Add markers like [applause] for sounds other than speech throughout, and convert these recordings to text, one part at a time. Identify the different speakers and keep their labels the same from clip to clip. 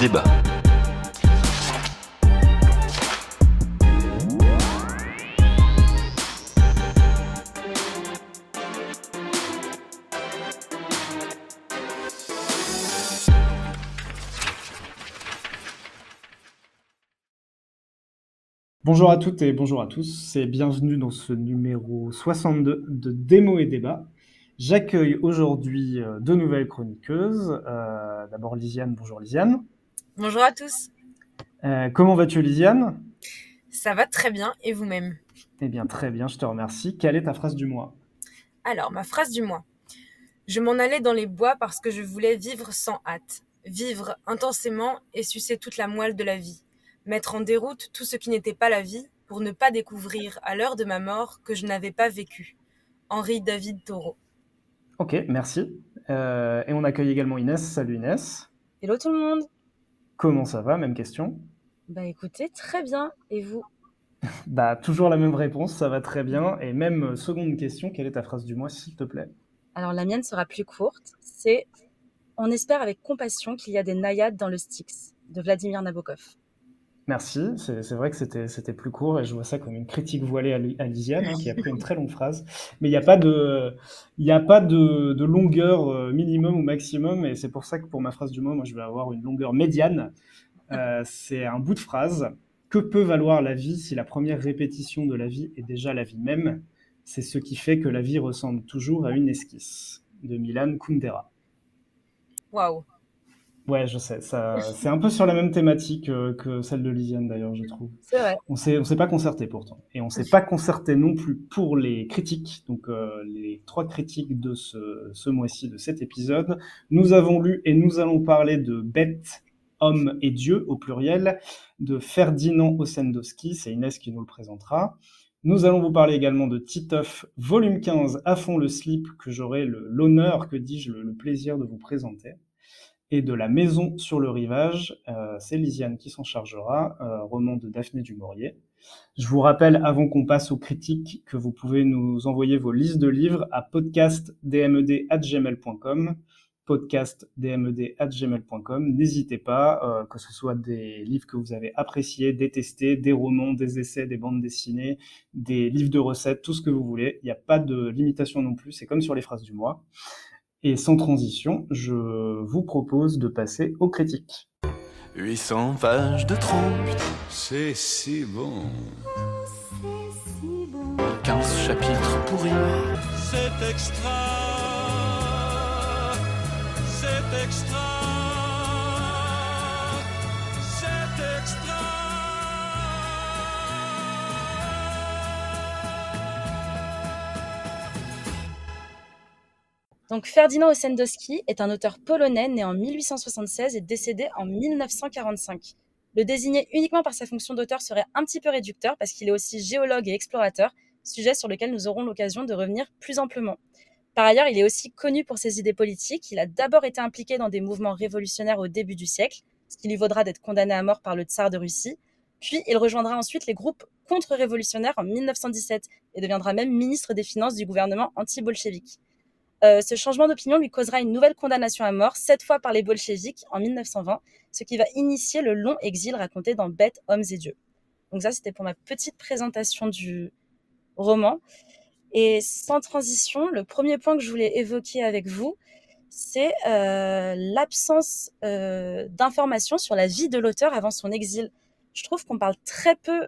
Speaker 1: débat.
Speaker 2: Bonjour à toutes et bonjour à tous, et bienvenue dans ce numéro 62 de Démo et Débat. J'accueille aujourd'hui euh, deux nouvelles chroniqueuses. Euh, D'abord Lisiane, bonjour Lisiane.
Speaker 3: Bonjour à tous.
Speaker 2: Euh, comment vas-tu Lisiane
Speaker 3: Ça va très bien, et vous-même?
Speaker 2: Eh bien très bien, je te remercie. Quelle est ta phrase du mois?
Speaker 3: Alors, ma phrase du mois. Je m'en allais dans les bois parce que je voulais vivre sans hâte, vivre intensément et sucer toute la moelle de la vie mettre en déroute tout ce qui n'était pas la vie pour ne pas découvrir à l'heure de ma mort que je n'avais pas vécu. Henri David Thoreau.
Speaker 2: Ok, merci. Euh, et on accueille également Inès. Salut Inès.
Speaker 4: Hello tout le monde.
Speaker 2: Comment ça va? Même question.
Speaker 4: Bah écoutez, très bien. Et vous? [laughs]
Speaker 2: Bah toujours la même réponse, ça va très bien. Et même euh, seconde question, quelle est ta phrase du mois s'il te plaît?
Speaker 4: Alors la mienne sera plus courte. C'est On espère avec compassion qu'il y a des naïades dans le Styx de Vladimir Nabokov.
Speaker 2: Merci, c'est vrai que c'était plus court et je vois ça comme une critique voilée à, Lisiane hein, qui a pris une très longue phrase. Mais il n'y a pas, de, y a pas de, de, longueur euh, minimum ou maximum et c'est pour ça que pour ma phrase du mois, moi je vais avoir une longueur médiane. Euh, c'est un bout de phrase. Que peut valoir la vie si la première répétition de la vie est déjà la vie même? C'est ce qui fait que la vie ressemble toujours à une esquisse. De Milan Kundera.
Speaker 3: Waouh
Speaker 2: Ouais, je sais. Ça, c'est un peu sur la même thématique euh, que celle de Lisiane d'ailleurs, je trouve.
Speaker 4: C'est vrai.
Speaker 2: On s'est, on s'est pas concerté pourtant, et on s'est pas concerté non plus pour les critiques. Donc euh, les trois critiques de ce, ce mois-ci de cet épisode, nous avons lu et nous allons parler de Bête, homme et Dieu au pluriel, de Ferdinand Ossendowski. C'est Inès qui nous le présentera. Nous allons vous parler également de Titeuf, volume 15, à fond le slip, que j'aurai l'honneur, que dis-je, le plaisir de vous présenter et de La Maison sur le rivage. Euh, c'est Lisiane qui s'en chargera, euh, roman de Daphné du Maurier. Je vous rappelle, avant qu'on passe aux critiques, que vous pouvez nous envoyer vos listes de livres à podcastdmed.gmail.com podcastdmed.gmail.com. N'hésitez pas, euh, que ce soit des livres que vous avez appréciés, détestés, des romans, des essais, des bandes dessinées, des livres de recettes, tout ce que vous voulez. Il n'y a pas de limitation non plus, c'est comme sur les phrases du mois. Et sans transition, je vous propose de passer aux critiques.
Speaker 1: 800 pages de trompe,
Speaker 5: c'est si bon.
Speaker 1: c'est si bon. 15 chapitres pourris.
Speaker 5: C'est extra. C'est extra.
Speaker 4: Donc Ferdinand Ossendowski est un auteur polonais né en 1876 et décédé en 1945. Le désigner uniquement par sa fonction d'auteur serait un petit peu réducteur parce qu'il est aussi géologue et explorateur, sujet sur lequel nous aurons l'occasion de revenir plus amplement. Par ailleurs, il est aussi connu pour ses idées politiques. Il a d'abord été impliqué dans des mouvements révolutionnaires au début du siècle, ce qui lui vaudra d'être condamné à mort par le tsar de Russie. Puis il rejoindra ensuite les groupes contre-révolutionnaires en 1917 et deviendra même ministre des Finances du gouvernement anti-bolchevique. Euh, ce changement d'opinion lui causera une nouvelle condamnation à mort, cette fois par les bolcheviks en 1920, ce qui va initier le long exil raconté dans Bêtes, Hommes et Dieux. Donc ça, c'était pour ma petite présentation du roman. Et sans transition, le premier point que je voulais évoquer avec vous, c'est euh, l'absence euh, d'informations sur la vie de l'auteur avant son exil. Je trouve qu'on parle très peu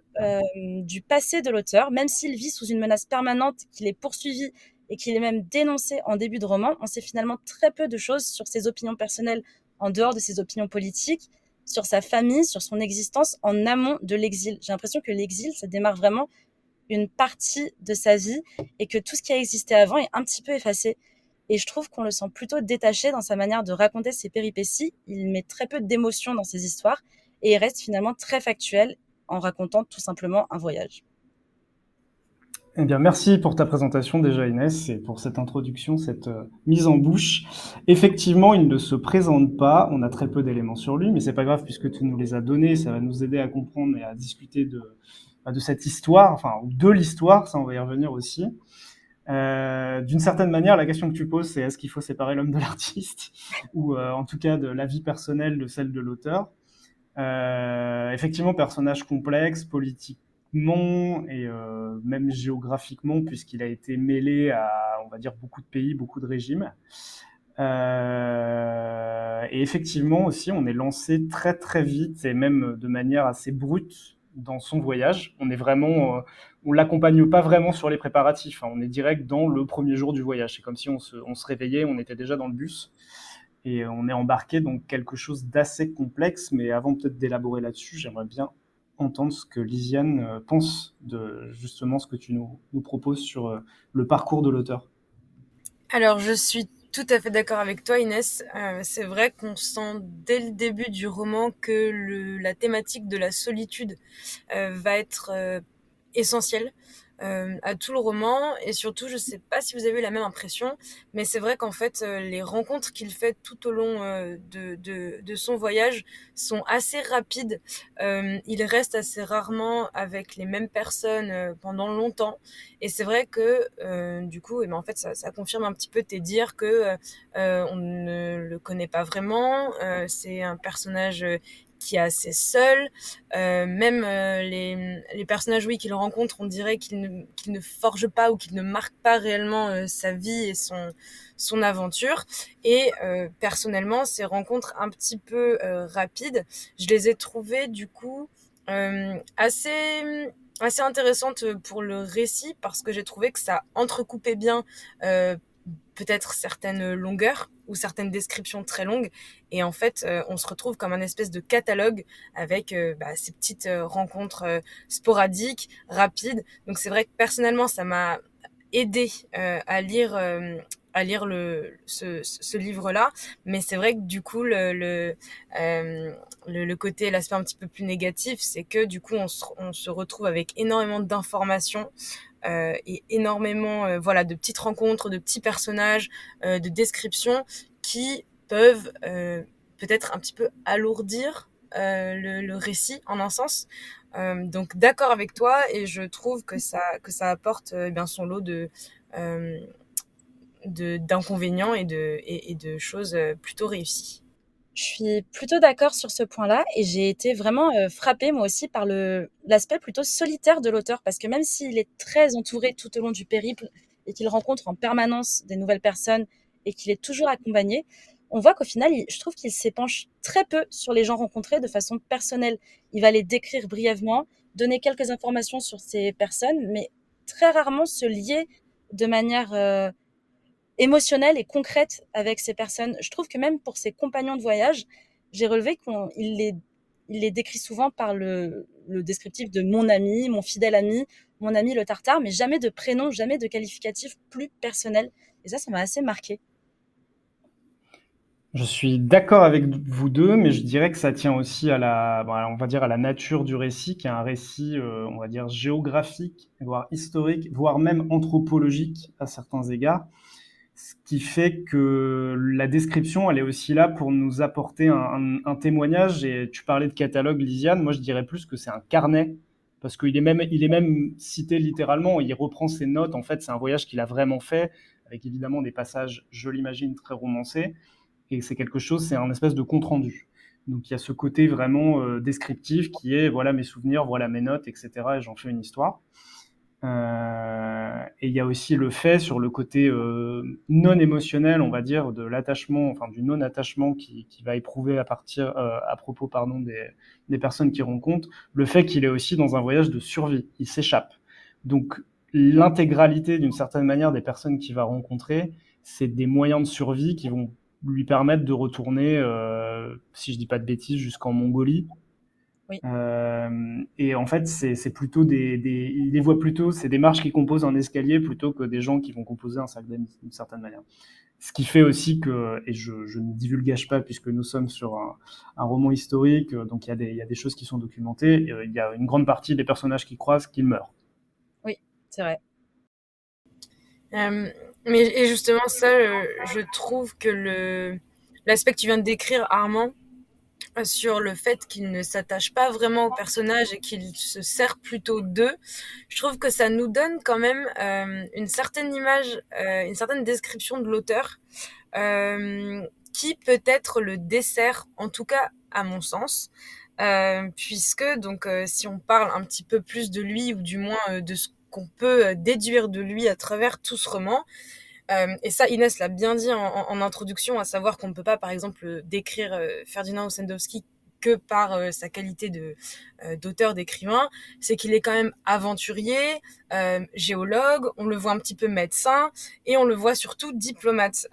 Speaker 4: du passé de l'auteur, même s'il vit sous une menace permanente, qu'il est poursuivi et qu'il est même dénoncé en début de roman, on sait finalement très peu de choses sur ses opinions personnelles en dehors de ses opinions politiques, sur sa famille, sur son existence en amont de l'exil. J'ai l'impression que l'exil, ça démarre vraiment une partie de sa vie et que tout ce qui a existé avant est un petit peu effacé. Et je trouve qu'on le sent plutôt détaché dans sa manière de raconter ses péripéties. Il met très peu d'émotion dans ses histoires et il reste finalement très factuel en racontant tout simplement un voyage.
Speaker 2: Eh bien, merci pour ta présentation déjà Inès et pour cette introduction, cette euh, mise en bouche. Effectivement, il ne se présente pas, on a très peu d'éléments sur lui, mais c'est pas grave puisque tu nous les as donnés, ça va nous aider à comprendre et à discuter de, bah, cette histoire, enfin de l'histoire, ça on va y revenir aussi. Euh, D'une certaine manière, la question que tu poses, c'est est-ce qu'il faut séparer l'homme de l'artiste [laughs] ou euh, en tout cas de la vie personnelle de celle de l'auteur? Effectivement, personnage complexe, et euh, même géographiquement, puisqu'il a été mêlé à, on va dire, beaucoup de pays, beaucoup de régimes. Euh, et effectivement aussi, on est lancé très très vite et même de manière assez brute dans son voyage. On est vraiment, euh, on l'accompagne pas vraiment sur les préparatifs. Hein. On est direct dans le premier jour du voyage. C'est comme si on se, on se réveillait, on était déjà dans le bus et on est embarqué dans quelque chose d'assez complexe. Mais avant peut-être d'élaborer là-dessus, j'aimerais bien entendre ce que Lisiane euh, pense de justement ce que tu nous, proposes sur euh, le parcours de l'auteur.
Speaker 3: Alors, je suis tout à fait d'accord avec toi, Inès. Euh, c'est vrai qu'on sent dès le début du roman que la thématique de la solitude va être essentielle. Euh, à tout le roman. Et surtout je sais pas si vous avez eu la même impression mais c'est vrai qu'en fait euh, les rencontres qu'il fait tout au long euh, de, de, son voyage sont assez rapides. Il reste assez rarement avec les mêmes personnes pendant longtemps. Et c'est vrai que du coup eh ben en fait ça, ça, confirme un petit peu tes dires que on ne le connaît pas vraiment. C'est un personnage qui est assez seul. Euh, même euh, les, personnages, oui, qu'il rencontre, on dirait qu'il ne, forge pas ou qu'il ne marque pas réellement euh, sa vie et son, aventure. Et personnellement, ces rencontres un petit peu rapides, je les ai trouvées du coup assez assez intéressantes pour le récit parce que j'ai trouvé que ça entrecoupait bien peut-être certaines longueurs ou certaines descriptions très longues. Et en fait, euh, on se retrouve comme un espèce de catalogue avec euh, bah, ces petites euh, rencontres sporadiques, rapides. Donc c'est vrai que personnellement, ça m'a aidé à lire à lire le ce, livre-là, mais c'est vrai que du coup le le, le, le côté l'aspect un petit peu plus négatif, c'est que du coup on se, on se retrouve avec énormément d'informations et énormément euh, voilà de petites rencontres, de petits personnages, euh, de descriptions qui peuvent euh, peut-être un petit peu alourdir euh, le, récit en un sens. donc d'accord avec toi et je trouve que ça que ça apporte bien son lot de d'inconvénients et de, et de choses plutôt réussies.
Speaker 4: Je suis plutôt d'accord sur ce point-là et j'ai été vraiment euh, frappée moi aussi par l'aspect plutôt solitaire de l'auteur parce que même s'il est très entouré tout au long du périple et qu'il rencontre en permanence des nouvelles personnes et qu'il est toujours accompagné, on voit qu'au final, je trouve qu'il s'épanche très peu sur les gens rencontrés de façon personnelle. Il va les décrire brièvement, donner quelques informations sur ces personnes, mais très rarement se lier de manière euh, émotionnelle et concrète avec ces personnes. Je trouve que même pour ses compagnons de voyage, j'ai relevé qu'il les, il les décrit souvent par le, le descriptif de mon ami, mon fidèle ami, mon ami le tartare, mais jamais de prénom, jamais de qualificatif plus personnel. Et ça, ça m'a assez marqué.
Speaker 2: Je suis d'accord avec vous deux, mais je dirais que ça tient aussi à la, on va dire à la nature du récit, qui est un récit, euh, on va dire géographique, voire historique, voire même anthropologique à certains égards. Qui fait que la description, elle est aussi là pour nous apporter un, témoignage. Et tu parlais de catalogue, Lisiane. Moi, je dirais plus que c'est un carnet parce qu'il est même, est même cité littéralement. Il reprend ses notes. En fait, c'est un voyage qu'il a vraiment fait, avec évidemment des passages, je l'imagine, très romancés. Et c'est quelque chose, c'est un espèce de compte rendu. Donc il y a ce côté vraiment euh, descriptif qui est voilà mes souvenirs, voilà mes notes, etc. Et j'en fais une histoire. Euh, et il y a aussi le fait sur le côté euh, non émotionnel, on va dire, de l'attachement, enfin du non-attachement qui, va éprouver à partir, euh, à propos, pardon, des, des personnes qui rencontrent, le fait qu'il est aussi dans un voyage de survie, il s'échappe. Donc l'intégralité, d'une certaine manière, des personnes qu'il va rencontrer, c'est des moyens de survie qui vont lui permettre de retourner, si je dis pas de bêtises, jusqu'en Mongolie,
Speaker 4: oui.
Speaker 2: Euh, et en fait, c'est plutôt des, des, il les voit plutôt, c'est des marches qui composent un escalier plutôt que des gens qui vont composer un sac d'amis d'une certaine manière. Ce qui fait aussi que, et je, je ne divulgage pas puisque nous sommes sur un, un roman historique, donc il y, a des, il y a des choses qui sont documentées, il y a une grande partie des personnages qui croisent qui meurent.
Speaker 4: Oui, c'est vrai.
Speaker 3: Euh, mais et justement ça, euh, je trouve que le l'aspect que tu viens de décrire, Armand, sur le fait qu'il ne s'attache pas vraiment au personnage et qu'il se sert plutôt d'eux, je trouve que ça nous donne quand même euh, une certaine image, euh, une certaine description de l'auteur euh, qui peut-être le dessert, en tout cas à mon sens. Puisque donc si on parle un petit peu plus de lui ou du moins de ce qu'on peut déduire de lui à travers tout ce roman, et ça Inès l'a bien dit en, introduction, à savoir qu'on ne peut pas par exemple décrire Ferdinand Ossendowski que par euh, sa qualité de euh, d'auteur d'écrivain, c'est qu'il est quand même aventurier, euh, géologue, on le voit un petit peu médecin et on le voit surtout diplomate.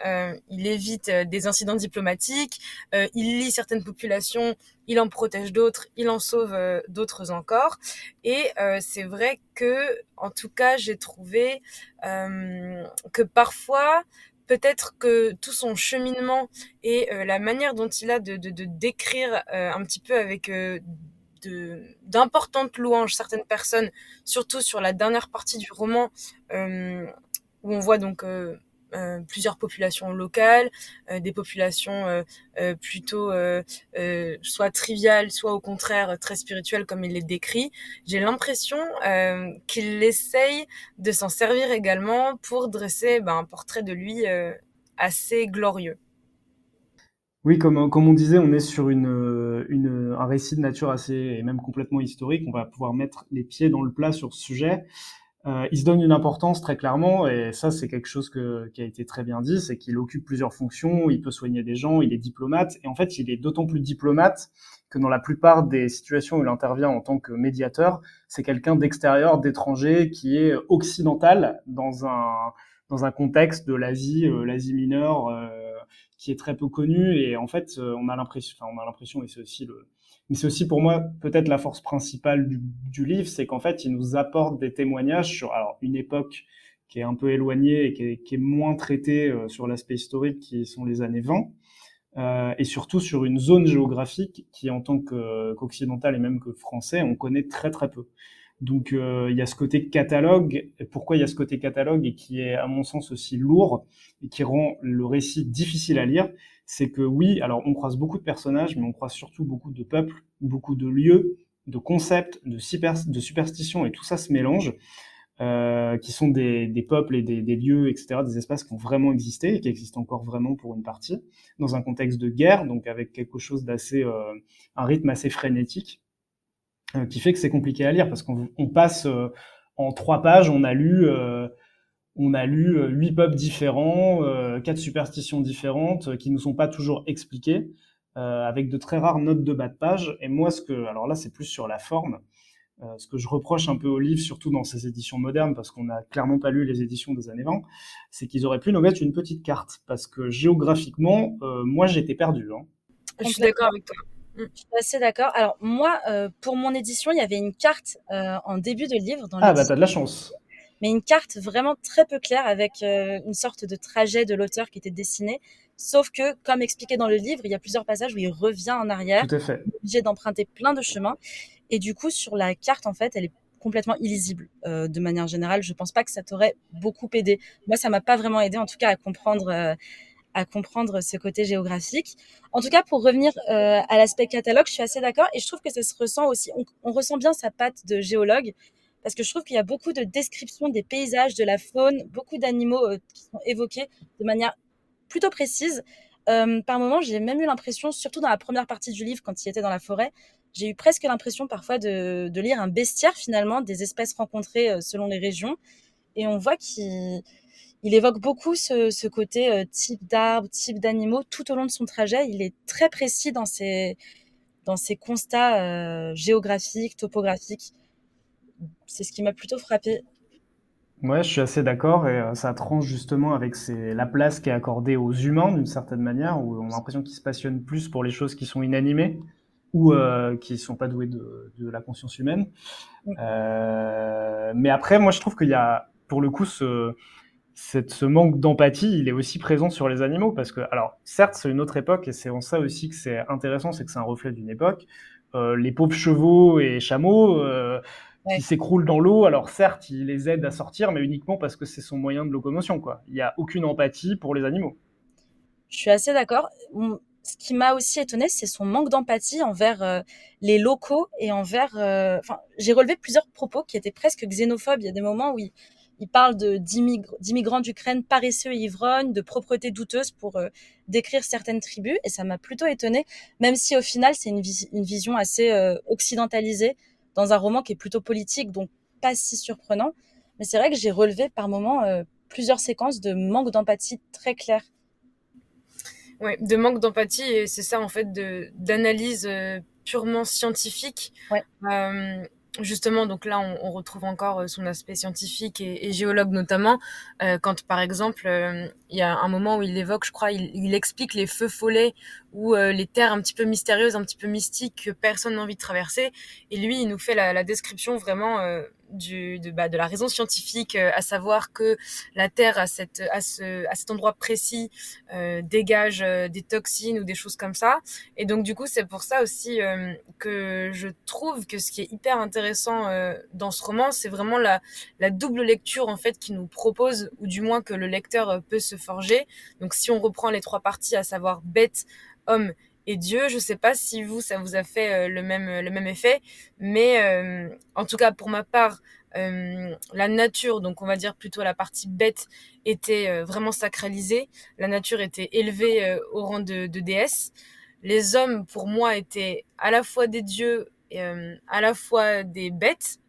Speaker 3: il évite des incidents diplomatiques, il lit certaines populations, il en protège d'autres, il en sauve d'autres encore. Et c'est vrai que, en tout cas, j'ai trouvé que parfois peut-être que tout son cheminement et euh, la manière dont il a de, décrire euh, un petit peu avec euh, d'importantes louanges certaines personnes, surtout sur la dernière partie du roman, où on voit donc euh, plusieurs populations locales, euh, des populations euh, plutôt soit triviales, soit au contraire très spirituelles comme il les décrit. J'ai l'impression qu'il essaye de s'en servir également pour dresser ben, un portrait de lui assez glorieux.
Speaker 2: Oui, comme, comme on disait, on est sur une, un récit de nature assez, et même complètement historique. On va pouvoir mettre les pieds dans le plat sur ce sujet. Euh, il se donne une importance très clairement, et ça c'est quelque chose que, qui a été très bien dit, c'est qu'il occupe plusieurs fonctions, il peut soigner des gens, il est diplomate, et en fait il est d'autant plus diplomate que dans la plupart des situations où il intervient en tant que médiateur, c'est quelqu'un d'extérieur, d'étranger, qui est occidental dans un, dans un contexte de l'Asie, euh, l'Asie mineure, euh, qui est très peu connu, et en fait on a l'impression, enfin on a l'impression, et c'est aussi le, mais c'est aussi pour moi peut-être la force principale du, livre, c'est qu'en fait, il nous apporte des témoignages sur alors une époque qui est un peu éloignée et qui est, moins traitée euh, sur l'aspect historique, qui sont les années 20, euh, et surtout sur une zone géographique qui, en tant qu'occidental et même que français, on connaît très très peu. Donc euh, il y a ce côté catalogue. Pourquoi il y a ce côté catalogue et qui est à mon sens aussi lourd et qui rend le récit difficile à lire, c'est que oui, alors on croise beaucoup de personnages, mais on croise surtout beaucoup de peuples, beaucoup de lieux, de concepts, de, superstitions, et tout ça se mélange, euh, qui sont des, des peuples et des, des, lieux, etc., des espaces qui ont vraiment existé et qui existent encore vraiment pour une partie, dans un contexte de guerre, donc avec quelque chose d'assez, euh, un rythme assez frénétique, euh, qui fait que c'est compliqué à lire, parce qu'on passe euh, en trois pages, on a lu euh, on a lu euh, huit peuples différents, euh, quatre superstitions différentes euh, qui ne sont pas toujours expliquées, avec de très rares notes de bas de page. Et moi, ce que, alors là, c'est plus sur la forme. ce que je reproche un peu au livre, surtout dans ces éditions modernes, parce qu'on n'a clairement pas lu les éditions des années 20, c'est qu'ils auraient pu nous mettre une petite carte, parce que géographiquement, moi, j'étais perdu. Hein.
Speaker 3: Je suis d'accord avec toi.
Speaker 4: Je suis assez d'accord. Alors moi, pour mon édition, il y avait une carte en début de livre. Dans
Speaker 2: ah bah t'as de la chance
Speaker 4: mais une carte vraiment très peu claire avec euh, une sorte de trajet de l'auteur qui était dessiné. Sauf que, comme expliqué dans le livre, il y a plusieurs passages où il revient en arrière.
Speaker 2: Tout à fait.
Speaker 4: Obligé d'emprunter plein de chemins. Et du coup, sur la carte, en fait, elle est complètement illisible. Euh, de manière générale, je pense pas que ça t'aurait beaucoup aidé. Moi, ça m'a pas vraiment aidé, en tout cas, à comprendre. Euh, à comprendre ce côté géographique. En tout cas, pour revenir euh, à l'aspect catalogue, je suis assez d'accord et je trouve que ça se ressent aussi. On, on ressent bien sa patte de géologue parce que je trouve qu'il y a beaucoup de descriptions des paysages, de la faune, beaucoup d'animaux euh, qui sont évoqués de manière plutôt précise. Euh, par moments, j'ai même eu l'impression, surtout dans la première partie du livre, quand il était dans la forêt, j'ai eu presque l'impression parfois de, lire un bestiaire finalement des espèces rencontrées euh, selon les régions. Et on voit qu'il il évoque beaucoup ce, côté type d'arbres, type d'animaux tout au long de son trajet. Il est très précis dans ses, constats géographiques, topographiques c'est ce qui m'a plutôt frappé.
Speaker 2: Ouais, je suis assez d'accord et euh, ça tranche justement avec la place qui est accordée aux humains d'une certaine manière, où on a l'impression qu'ils se passionnent plus pour les choses qui sont inanimées ou euh, qui sont pas douées de, la conscience humaine. Euh, mais après, moi, je trouve qu'il y a, pour le coup, ce, ce manque d'empathie, il est aussi présent sur les animaux parce que, alors, certes, c'est une autre époque et c'est en ça aussi que c'est intéressant, c'est que c'est un reflet d'une époque. les pauvres chevaux et chameaux qui s'écroule dans l'eau. Alors certes, il les aide à sortir, mais uniquement parce que c'est son moyen de locomotion. Quoi. Il n'y a aucune empathie pour les animaux.
Speaker 4: Je suis assez d'accord. Ce qui m'a aussi étonné, c'est son manque d'empathie envers euh, les locaux et envers. Euh, j'ai relevé plusieurs propos qui étaient presque xénophobes. Il y a des moments où il, il parle d'immigrants d'Ukraine paresseux et ivrognes, de propreté douteuse pour euh, décrire certaines tribus. Et ça m'a plutôt étonnée, même si au final c'est une, une, vision assez euh, occidentalisée dans un roman qui est plutôt politique, donc pas si surprenant. Mais c'est vrai que j'ai relevé par moments euh, plusieurs séquences de manque d'empathie très clair.
Speaker 3: Ouais, de manque d'empathie et c'est ça en fait d'analyse purement scientifique.
Speaker 4: Ouais
Speaker 3: justement, donc là, on, on, retrouve encore euh, son aspect scientifique et, et géologue notamment, euh, quand par exemple, euh, il y a un moment où il évoque, je crois, il, il explique les feux follets ou euh, les terres un petit peu mystérieuses, un petit peu mystiques que personne n'a envie de traverser. Et lui, il nous fait la, la description vraiment du, de, bah, de la raison scientifique, euh, à savoir que la Terre à, cette, à, ce, à cet endroit précis euh, dégage euh, des toxines ou des choses comme ça. Et donc du coup, c'est pour ça aussi euh, que je trouve que ce qui est hyper intéressant dans ce roman, c'est vraiment la, la double lecture en fait qui nous propose, ou du moins que le lecteur peut se forger. Donc si on reprend les trois parties, à savoir bête, homme et Dieu. Je sais pas si vous, ça vous a fait euh, le même, le même effet, mais euh, en tout cas pour ma part, euh, la nature, donc on va dire plutôt la partie bête, était vraiment sacralisée. La nature était élevée au rang de, de déesse. Les hommes, pour moi, étaient à la fois des dieux et à la fois des bêtes.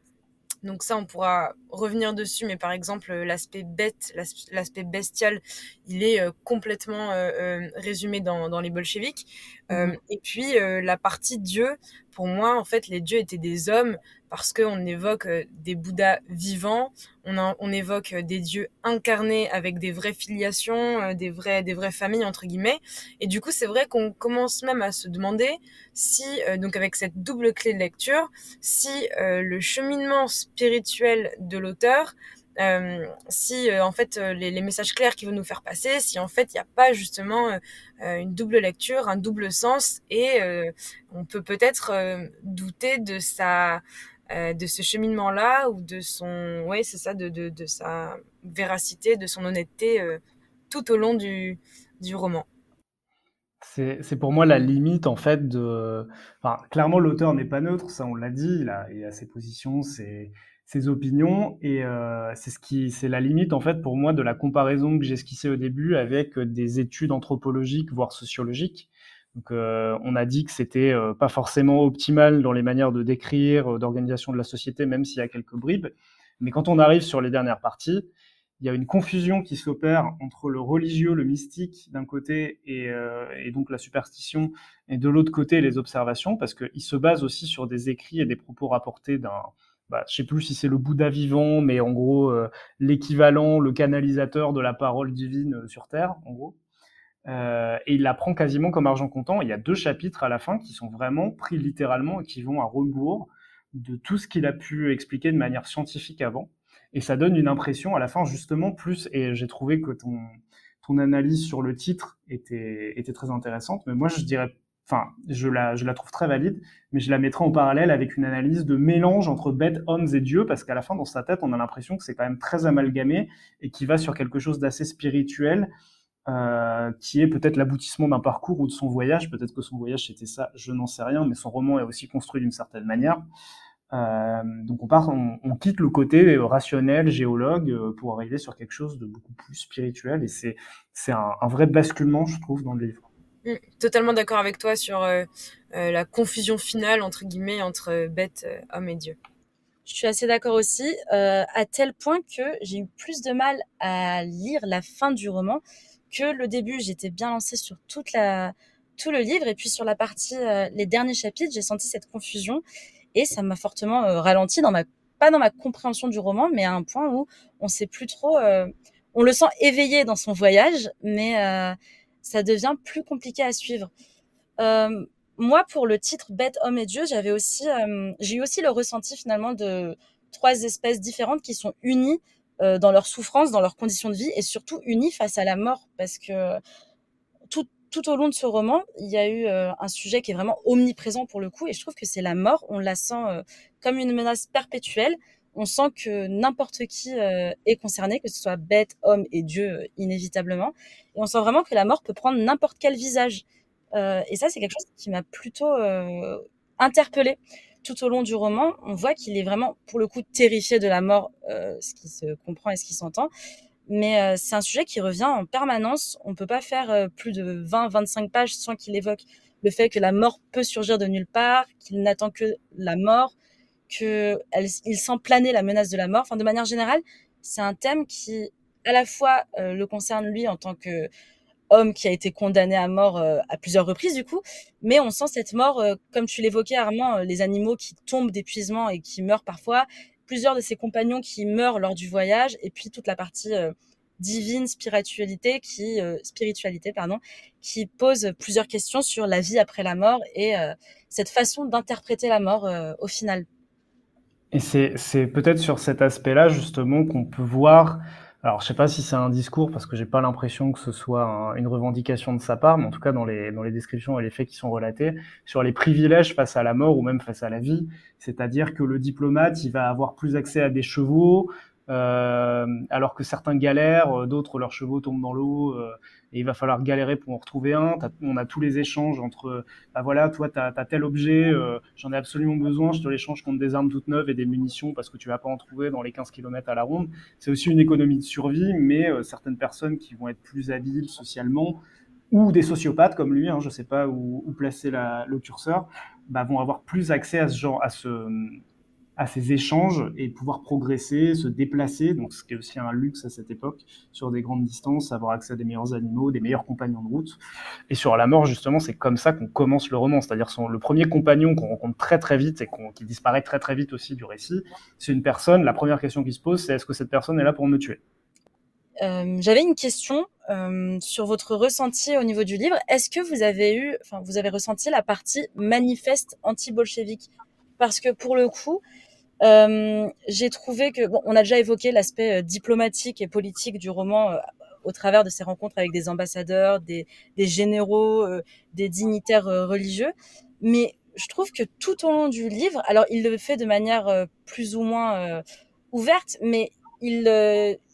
Speaker 3: Donc ça, on pourra revenir dessus, mais par exemple, l'aspect bête, l'aspect bestial, il est euh, complètement euh, euh, résumé dans, dans, les bolcheviks. Mmh. et puis, la partie Dieu, pour moi, en fait, les dieux étaient des hommes parce qu'on évoque des Bouddhas vivants, on, évoque des dieux incarnés avec des vraies filiations, des, vrais, des vraies familles, entre guillemets. Et du coup, c'est vrai qu'on commence même à se demander si, donc avec cette double clé de lecture, si le cheminement spirituel de l'auteur, euh, si euh, en fait euh, les, les, messages clairs qu'il veut nous faire passer, si en fait il n'y a pas justement euh, une double lecture, un double sens, et on peut peut-être douter de sa de ce cheminement là ou de son ouais c'est ça de, de, de, sa véracité de son honnêteté tout au long du, du roman
Speaker 2: c'est pour moi la limite en fait de enfin, clairement l'auteur n'est pas neutre ça on l'a dit il a, il a ses positions c'est ses opinions et euh, c'est ce qui c'est la limite en fait pour moi de la comparaison que j'ai esquissée au début avec euh, des études anthropologiques voire sociologiques. Donc euh, on a dit que c'était euh, pas forcément optimal dans les manières de décrire, euh, d'organisation de la société, même s'il y a quelques bribes. Mais quand on arrive sur les dernières parties, il y a une confusion qui s'opère entre le religieux, le mystique d'un côté et, euh, et, donc la superstition, et de l'autre côté les observations, parce qu'il se base aussi sur des écrits et des propos rapportés d'un bah, je sais plus si c'est le Bouddha vivant, mais en gros euh, l'équivalent, le canalisateur de la parole divine euh, sur Terre, en gros. Euh, et il la prend quasiment comme argent comptant. Il y a deux chapitres à la fin qui sont vraiment pris littéralement et qui vont à rebours de tout ce qu'il a pu expliquer de manière scientifique avant. Et ça donne une impression à la fin justement plus. Et j'ai trouvé que ton, ton analyse sur le titre était, était très intéressante. Mais moi, je dirais enfin, je la, je la trouve très valide, mais je la mettrai en parallèle avec une analyse de mélange entre bêtes, hommes et dieux, parce qu'à la fin, dans sa tête, on a l'impression que c'est quand même très amalgamé et qui va sur quelque chose d'assez spirituel, euh, qui est peut-être l'aboutissement d'un parcours ou de son voyage. Peut-être que son voyage c'était ça, je n'en sais rien, mais son roman est aussi construit d'une certaine manière. Euh, donc on part, on, on, quitte le côté rationnel, géologue, euh, pour arriver sur quelque chose de beaucoup plus spirituel, et c'est c'est un, un vrai basculement, je trouve, dans le livre.
Speaker 3: Mmh, totalement d'accord avec toi sur euh, euh, la confusion finale entre guillemets entre bête, euh, homme et Dieu.
Speaker 4: Je suis assez d'accord aussi, euh, à tel point que j'ai eu plus de mal à lire la fin du roman que le début. J'étais bien lancée sur tout le livre et puis sur la partie, euh, les derniers chapitres, j'ai senti cette confusion et ça m'a fortement ralenti dans ma, pas dans ma compréhension du roman, mais à un point où on sait plus trop, on le sent éveillé dans son voyage, mais ça devient plus compliqué à suivre. Euh, moi, pour le titre Bête, homme et Dieu, j'avais aussi, euh, j'ai eu aussi le ressenti finalement de trois espèces différentes qui sont unies euh, dans leur souffrance, dans leurs conditions de vie, et surtout unies face à la mort, parce que tout, au long de ce roman, il y a eu euh, un sujet qui est vraiment omniprésent pour le coup, et je trouve que c'est la mort. On la sent euh, comme une menace perpétuelle. On sent que n'importe qui est concerné, que ce soit bête, homme et Dieu, inévitablement. Et on sent vraiment que la mort peut prendre n'importe quel visage. Et ça, c'est quelque chose qui m'a plutôt euh, interpellé tout au long du roman. On voit qu'il est vraiment, pour le coup, terrifié de la mort, euh, ce qui se comprend et ce qui s'entend. Mais euh, c'est un sujet qui revient en permanence. On peut pas faire euh, plus de 20-25 pages sans qu'il évoque le fait que la mort peut surgir de nulle part, qu'il n'attend que la mort, qu'il sent planer la menace de la mort. Enfin, de manière générale, c'est un thème qui, à la fois, le concerne lui en tant que homme qui a été condamné à mort euh, à plusieurs reprises du coup, mais on sent cette mort, euh, comme tu l'évoquais Armand, euh, les animaux qui tombent d'épuisement et qui meurent parfois, plusieurs de ses compagnons qui meurent lors du voyage, et puis toute la partie divine spiritualité qui spiritualité pardon qui pose plusieurs questions sur la vie après la mort et cette façon d'interpréter la mort au final.
Speaker 2: Et c'est peut-être sur cet aspect-là justement qu'on peut voir alors, je sais pas si c'est un discours parce que j'ai pas l'impression que ce soit une revendication de sa part, mais en tout cas dans les dans les descriptions et les faits qui sont relatés sur les privilèges face à la mort ou même face à la vie, c'est-à-dire que le diplomate, il va avoir plus accès à des chevaux, alors que certains galèrent, d'autres leurs chevaux tombent dans l'eau. Euh, et il va falloir galérer pour en retrouver un. On a tous les échanges entre, bah voilà, toi, tu as, tel objet, euh, j'en ai absolument besoin, je te l'échange contre des armes toutes neuves et des munitions parce que tu vas pas en trouver dans les 15 km à la ronde. C'est aussi une économie de survie, mais euh, certaines personnes qui vont être plus habiles socialement ou des sociopathes comme lui, hein, je sais pas où, placer la, le curseur, bah, vont avoir plus accès à ce genre, à ce, à ces échanges et pouvoir progresser, se déplacer, donc ce qui est aussi un luxe à cette époque, sur des grandes distances, avoir accès à des meilleurs animaux, des meilleurs compagnons de route. Et sur la mort, justement, c'est comme ça qu'on commence le roman, c'est-à-dire le premier compagnon qu'on rencontre très très vite et qui disparaît très très vite aussi du récit, c'est une personne, la première question qui se pose, c'est est-ce que cette personne est là pour me tuer?
Speaker 4: Euh, J'avais une question euh, sur votre ressenti au niveau du livre. Est-ce que vous avez eu, enfin, vous avez ressenti la partie manifeste anti-bolchevique? Parce que pour le coup, j'ai trouvé que, bon, on a déjà évoqué l'aspect euh, diplomatique et politique du roman euh, au travers de ses rencontres avec des ambassadeurs, des, des généraux, des dignitaires religieux, mais je trouve que tout au long du livre, alors il le fait de manière plus ou moins ouverte, mais il,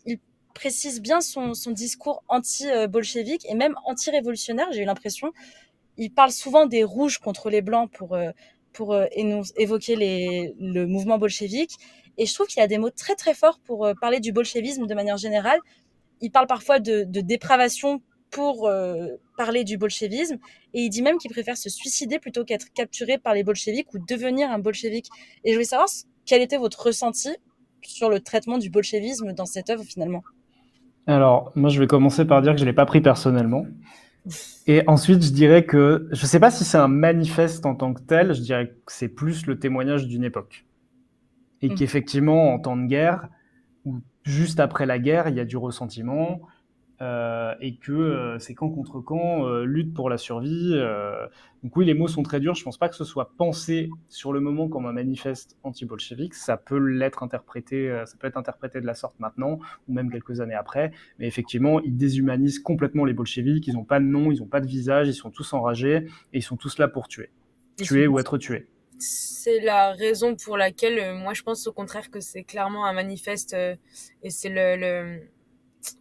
Speaker 4: il précise bien son, son discours anti-bolchevique et même anti-révolutionnaire, j'ai eu l'impression. Il parle souvent des rouges contre les blancs pour pour euh, évoquer le mouvement bolchevique. Et je trouve qu'il a des mots très très forts pour euh, parler du bolchevisme de manière générale. Il parle parfois de, de dépravation pour euh, parler du bolchevisme. Et il dit même qu'il préfère se suicider plutôt qu'être capturé par les bolcheviques ou devenir un bolchevique. Et je voulais savoir quel était votre ressenti sur le traitement du bolchevisme dans cette œuvre finalement?
Speaker 2: Alors, moi je vais commencer par dire que je ne l'ai pas pris personnellement. Et ensuite, je dirais que, je ne sais pas si c'est un manifeste en tant que tel, je dirais que c'est plus le témoignage d'une époque. Et mm. qu'effectivement, en temps de guerre, ou juste après la guerre, il y a du ressentiment, euh, et que euh, c'est camp contre camp, euh, lutte pour la survie. donc oui, les mots sont très durs. Je pense pas que ce soit pensé sur le moment comme un manifeste anti-bolchevique. Ça peut l'être interprété, ça peut être interprété de la sorte maintenant, ou même quelques années après. Mais effectivement, ils déshumanisent complètement les bolcheviques. Ils n'ont pas de nom, ils n'ont pas de visage, ils sont tous enragés et ils sont tous là pour tuer, tuer ou être tués.
Speaker 3: C'est la raison pour laquelle moi je pense au contraire que c'est clairement un manifeste et c'est le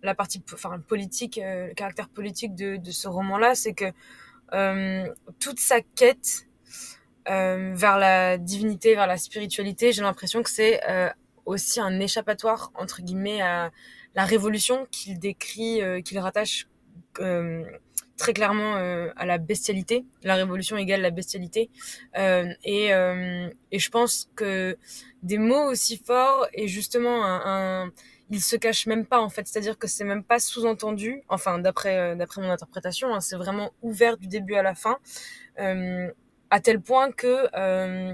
Speaker 3: la partie enfin politique euh, le caractère politique de, ce roman là c'est que euh, toute sa quête euh, vers la divinité vers la spiritualité j'ai l'impression que c'est aussi un échappatoire entre guillemets à la révolution qu'il décrit qu'il rattache très clairement à la bestialité la révolution égale la bestialité. Et, je pense que des mots aussi forts et justement un il se cache même pas en fait. C'est-à-dire que c'est même pas sous-entendu enfin d'après euh, mon interprétation hein, c'est vraiment ouvert du début à la fin euh, à tel point que euh,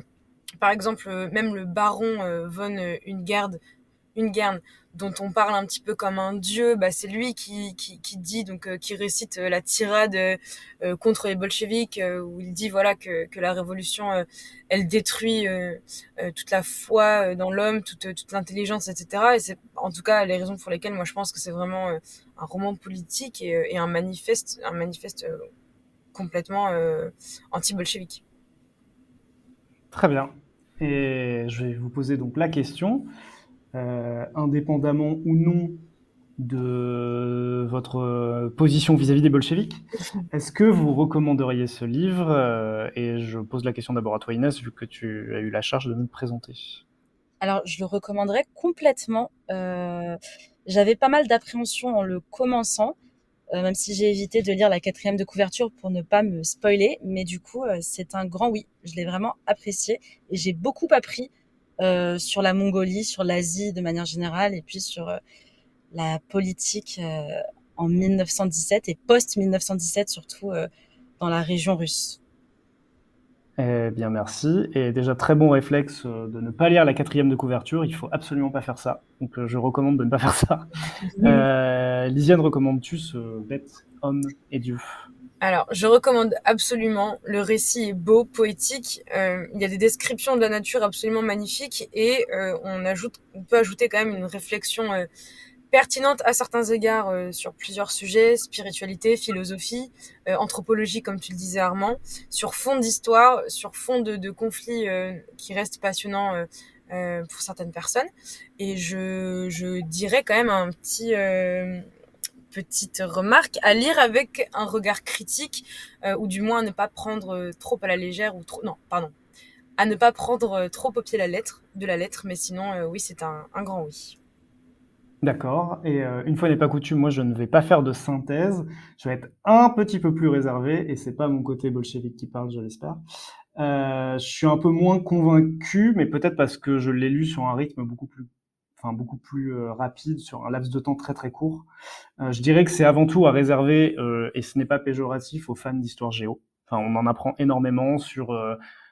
Speaker 3: par exemple même le baron von Ungarde Ungern dont on parle un petit peu comme un dieu, bah, c'est lui qui, qui, qui, dit donc euh, qui récite euh, la tirade euh, contre les bolcheviks où il dit voilà que, que la révolution elle détruit toute la foi dans l'homme, toute, toute l'intelligence, etc. Et c'est en tout cas les raisons pour lesquelles moi je pense que c'est vraiment un roman politique et, et, un manifeste, un manifeste complètement anti-bolchevique.
Speaker 2: Très bien. Et je vais vous poser donc la question. Euh, indépendamment ou non de votre position vis-à-vis des bolcheviks. [laughs] Est-ce que vous recommanderiez ce livre euh, Et je pose la question d'abord à toi Inès, vu que tu as eu la charge de nous le présenter.
Speaker 4: Alors, je le recommanderais complètement. Euh, J'avais pas mal d'appréhension en le commençant, euh, même si j'ai évité de lire la quatrième de couverture pour ne pas me spoiler. Mais du coup, euh, c'est un grand oui. Je l'ai vraiment apprécié et j'ai beaucoup appris euh, sur la Mongolie, sur l'Asie de manière générale, et puis sur euh, la politique euh, en 1917 et post-1917, surtout dans la région russe.
Speaker 2: Eh bien, merci. Et déjà, très bon réflexe de ne pas lire la quatrième de couverture. Il faut absolument pas faire ça. Donc, je recommande de ne pas faire ça. [laughs] Euh, Lisiane, recommandes-tu ce bête, homme et Dieu
Speaker 3: Alors, je recommande absolument. Le récit est beau, poétique. Euh, il y a des descriptions de la nature absolument magnifiques et euh, on ajoute, on peut ajouter quand même une réflexion euh, pertinente à certains égards euh, sur plusieurs sujets spiritualité, philosophie, euh, anthropologie, comme tu le disais Armand, sur fond d'histoire, sur fond de, de conflits euh, qui restent passionnants. pour certaines personnes et je, je dirais quand même un petit petite remarque à lire avec un regard critique euh, ou du moins à ne pas prendre trop à la légère ou trop non pardon à ne pas prendre trop au pied la lettre de la lettre mais sinon euh, oui c'est un, grand oui
Speaker 2: D'accord. Et euh, une fois n'est pas coutume, moi je ne vais pas faire de synthèse. Je vais être un petit peu plus réservé et c'est pas mon côté bolchevique qui parle, je l'espère. Euh, je suis un peu moins convaincu, mais peut-être parce que je l'ai lu sur un rythme beaucoup plus beaucoup plus euh, rapide sur un laps de temps très très court. Euh, je dirais que c'est avant tout à réserver, euh, et ce n'est pas péjoratif, aux fans d'histoire géo. Enfin, on en apprend énormément sur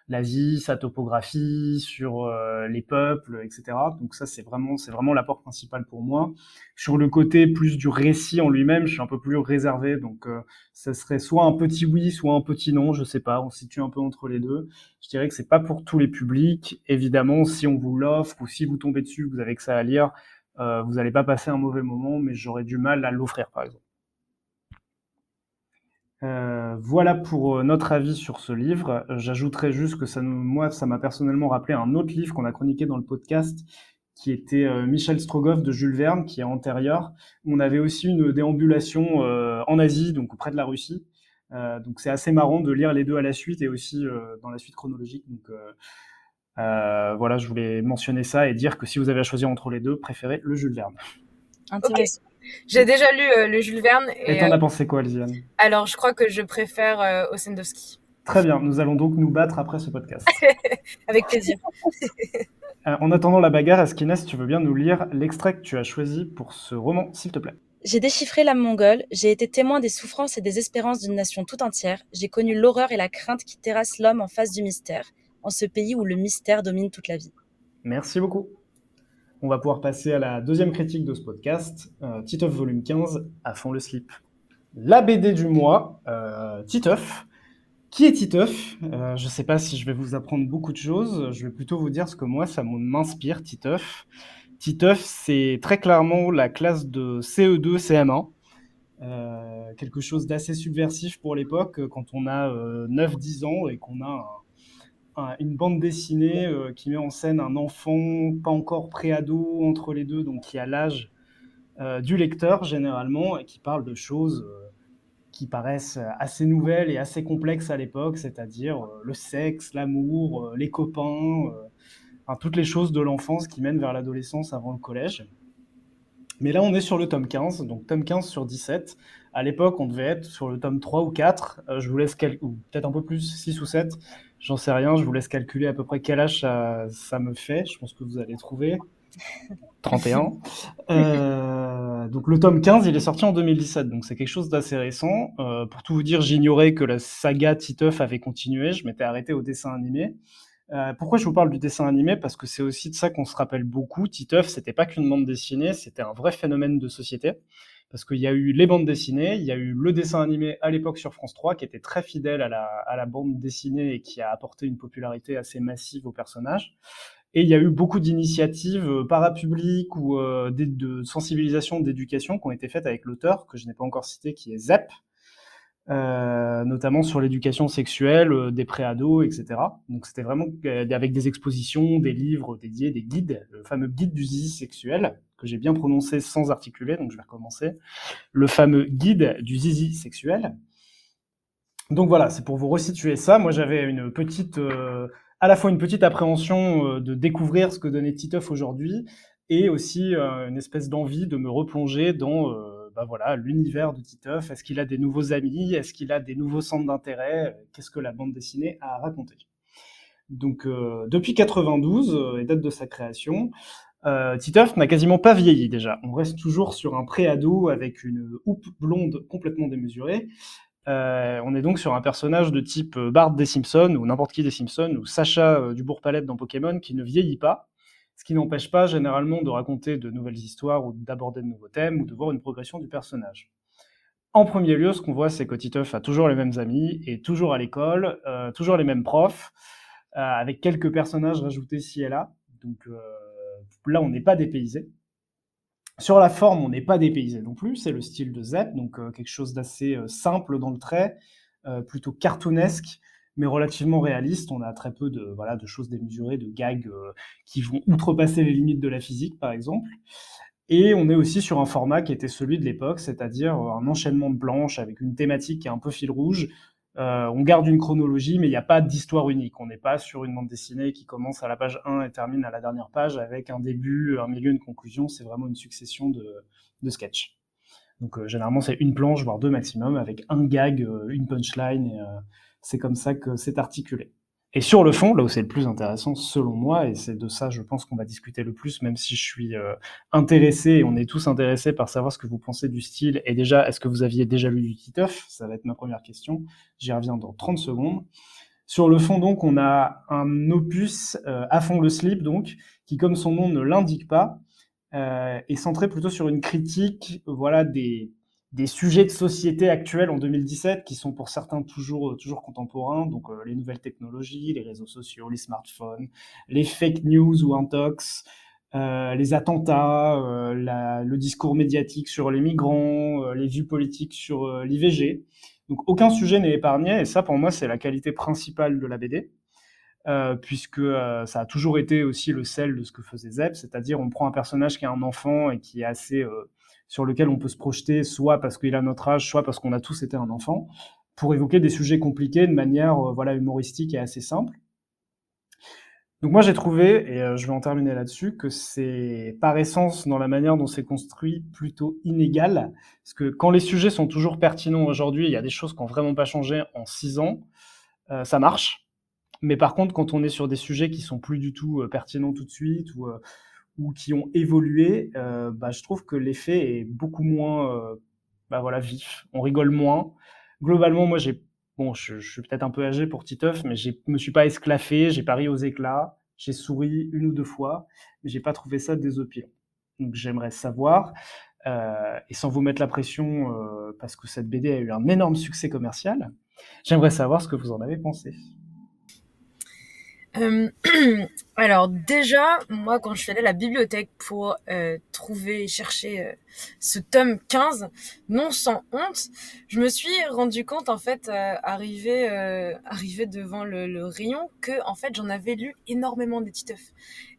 Speaker 2: l'Asie, sa topographie, sur euh, les peuples, etc. Donc ça, c'est vraiment, c'est vraiment l'apport principal pour moi. Sur le côté plus du récit en lui-même, je suis un peu plus réservé. Donc euh, ça serait soit un petit oui, soit un petit non, je sais pas. On se situe un peu entre les deux. Je dirais que c'est pas pour tous les publics. Évidemment, si on vous l'offre ou si vous tombez dessus, vous avez que ça à lire, euh, vous n'allez pas passer un mauvais moment, mais j'aurais du mal à l'offrir, par exemple. Euh, voilà pour euh, notre avis sur ce livre. J'ajouterais juste que ça, moi, ça m'a personnellement rappelé un autre livre qu'on a chroniqué dans le podcast, qui était euh, Michel Strogoff de Jules Verne, qui est antérieur. On avait aussi une déambulation euh, en Asie, donc près de la Russie. Euh, donc c'est assez marrant de lire les deux à la suite et aussi dans la suite chronologique. Donc voilà, je voulais mentionner ça et dire que si vous avez à choisir entre les deux, préférez le Jules Verne.
Speaker 3: J'ai déjà lu euh, le Jules Verne.
Speaker 2: Et t'en as pensé quoi, Lisiane
Speaker 3: Alors, je crois que je préfère euh, Ossendowski.
Speaker 2: Très bien, nous allons donc nous battre après ce podcast. [laughs]
Speaker 3: Avec plaisir. [laughs]
Speaker 2: euh, en attendant la bagarre, Esquinès, tu veux bien nous lire l'extrait que tu as choisi pour ce roman, s'il te plaît?
Speaker 4: J'ai déchiffré l'âme mongole, j'ai été témoin des souffrances et des espérances d'une nation tout entière, j'ai connu l'horreur et la crainte qui terrassent l'homme en face du mystère, en ce pays où le mystère domine toute la vie.
Speaker 2: Merci beaucoup on va pouvoir passer à la deuxième critique de ce podcast, euh, Titeuf volume 15, à fond le slip. La BD du mois, euh, Titeuf. Qui est Titeuf? Euh, Je ne sais pas si je vais vous apprendre beaucoup de choses, je vais plutôt vous dire ce que moi, ça m'inspire, Titeuf. Titeuf, c'est très clairement la classe de CE2, CM1. Euh, quelque chose d'assez subversif pour l'époque, quand on a 9-10 ans et qu'on a une bande dessinée euh, qui met en scène un enfant pas encore pré-ado entre les deux, donc qui a l'âge euh, du lecteur généralement, et qui parle de choses euh, qui paraissent assez nouvelles et assez complexes à l'époque, c'est-à-dire le sexe, l'amour, les copains, toutes les choses de l'enfance qui mènent vers l'adolescence avant le collège. Mais là, on est sur le tome 15, donc tome 15 sur 17. À l'époque, on devait être sur le tome 3 ou 4. je vous laisse calculer, ou peut-être un peu plus, 6 ou 7. J'en sais rien, je vous laisse calculer à peu près quel âge ça, ça me fait. Je pense que vous allez trouver. [laughs] 31. Euh, donc le tome 15, il est sorti en 2017, donc c'est quelque chose d'assez récent. Euh, pour tout vous dire, j'ignorais que la saga Titeuf avait continué, je m'étais arrêté au dessin animé. Euh, pourquoi je vous parle du dessin animé? Parce que c'est aussi de ça qu'on se rappelle beaucoup. Titeuf, c'était pas qu'une bande dessinée, c'était un vrai phénomène de société parce qu'il y a eu les bandes dessinées, il y a eu le dessin animé à l'époque sur France 3 qui était très fidèle à la, à la bande dessinée et qui a apporté une popularité assez massive aux personnages. Et il y a eu beaucoup d'initiatives euh, parapubliques ou euh, de sensibilisation, d'éducation qui ont été faites avec l'auteur, que je n'ai pas encore cité, qui est Zep. Euh, notamment sur l'éducation sexuelle euh, des préados, etc. Donc c'était vraiment euh, avec des expositions, des livres dédiés, des guides, le fameux guide du zizi sexuel, que j'ai bien prononcé sans articuler, donc je vais recommencer. Le fameux guide du zizi sexuel. Donc voilà, c'est pour vous resituer ça. Moi j'avais une petite, à la fois une petite appréhension de découvrir ce que donnait Titeuf aujourd'hui, et aussi une espèce d'envie de me replonger dans bah voilà, l'univers de Titeuf. Est-ce qu'il a des nouveaux amis Est-ce qu'il a des nouveaux centres d'intérêt Qu'est-ce que la bande dessinée a à raconter Donc, euh, depuis 92 euh, et date de sa création, euh, n'a quasiment pas vieilli déjà. On reste toujours sur un pré-ado avec une houppe blonde complètement démesurée. on est donc sur un personnage de type Bart des Simpsons ou n'importe qui des Simpsons ou Sacha du Bourg-Palette dans Pokémon qui ne vieillit pas ce qui n'empêche pas généralement de raconter de nouvelles histoires ou d'aborder de nouveaux thèmes ou de voir une progression du personnage. En premier lieu, ce qu'on voit, c'est que Titeuf a toujours les mêmes amis et toujours à l'école, euh, toujours les mêmes profs, euh, avec quelques personnages rajoutés ci et là. Donc euh, là, on n'est pas dépaysé. Sur la forme, on n'est pas dépaysé non plus. C'est le style de Zep, donc quelque chose d'assez simple dans le trait, plutôt cartoonesque, mais relativement réaliste. On a très peu de, voilà, de choses démesurées, de gags euh, qui vont outrepasser les limites de la physique, par exemple. Et on est aussi sur un format qui était celui de l'époque, c'est-à-dire euh, un enchaînement de planches avec une thématique qui est un peu fil rouge. Euh, on garde une chronologie, mais il n'y a pas d'histoire unique. On n'est pas sur une bande dessinée qui commence à la page 1 et termine à la dernière page avec un début, un milieu, une conclusion. C'est vraiment une succession de, de sketchs. Donc généralement c'est une planche, voire deux maximum, avec un gag, une punchline et, c'est comme ça que c'est articulé. Et sur le fond, là où c'est le plus intéressant selon moi, et c'est de ça je pense qu'on va discuter le plus, même si je suis euh, intéressé, et on est tous intéressés par savoir ce que vous pensez du style, et déjà, est-ce que vous aviez déjà lu du Titeuf Ça va être ma première question, j'y reviens dans 30 secondes. Sur le fond, donc, on a un opus euh, à fond le slip, donc, qui, comme son nom ne l'indique pas, euh, est centré plutôt sur une critique voilà, des, des sujets de société actuels en 2017 qui sont pour certains toujours, toujours contemporains, donc euh, les nouvelles technologies, les réseaux sociaux, les smartphones, les fake news ou intox, euh, les attentats, euh, le discours médiatique sur les migrants, les vues politiques sur l'IVG. Donc aucun sujet n'est épargné et ça pour moi c'est la qualité principale de la BD. puisque ça a toujours été aussi le sel de ce que faisait Zeb, c'est-à-dire on prend un personnage qui a un enfant et qui est assez sur lequel on peut se projeter, soit parce qu'il a notre âge, soit parce qu'on a tous été un enfant, pour évoquer des sujets compliqués de manière euh, voilà, humoristique et assez simple. Donc moi j'ai trouvé, et euh, je vais en terminer là-dessus, que c'est par essence dans la manière dont c'est construit plutôt inégal, parce que quand les sujets sont toujours pertinents aujourd'hui, il y a des choses qui n'ont vraiment pas changé en six ans, euh, ça marche. Mais par contre, quand on est sur des sujets qui sont plus du tout pertinents tout de suite, ou ou qui ont évolué, euh, bah, je trouve que l'effet est beaucoup moins euh, bah, voilà, vif. On rigole moins. Globalement, moi, j'ai bon, je, suis peut-être un peu âgé pour Titeuf, mais je me suis pas esclaffé, j'ai pas ri aux éclats, j'ai souri une ou deux fois, mais j'ai pas trouvé ça désopilant. Donc j'aimerais savoir, euh, et sans vous mettre la pression, parce que cette BD a eu un énorme succès commercial, j'aimerais savoir ce que vous en avez pensé.
Speaker 3: Euh, [clears throat] alors déjà, moi quand je suis allée à la bibliothèque pour euh, trouver, chercher euh, ce tome 15, non sans honte, je me suis rendu compte en fait, arrivé, arrivé devant le, rayon, que en fait j'en avais lu énormément des Titeuf.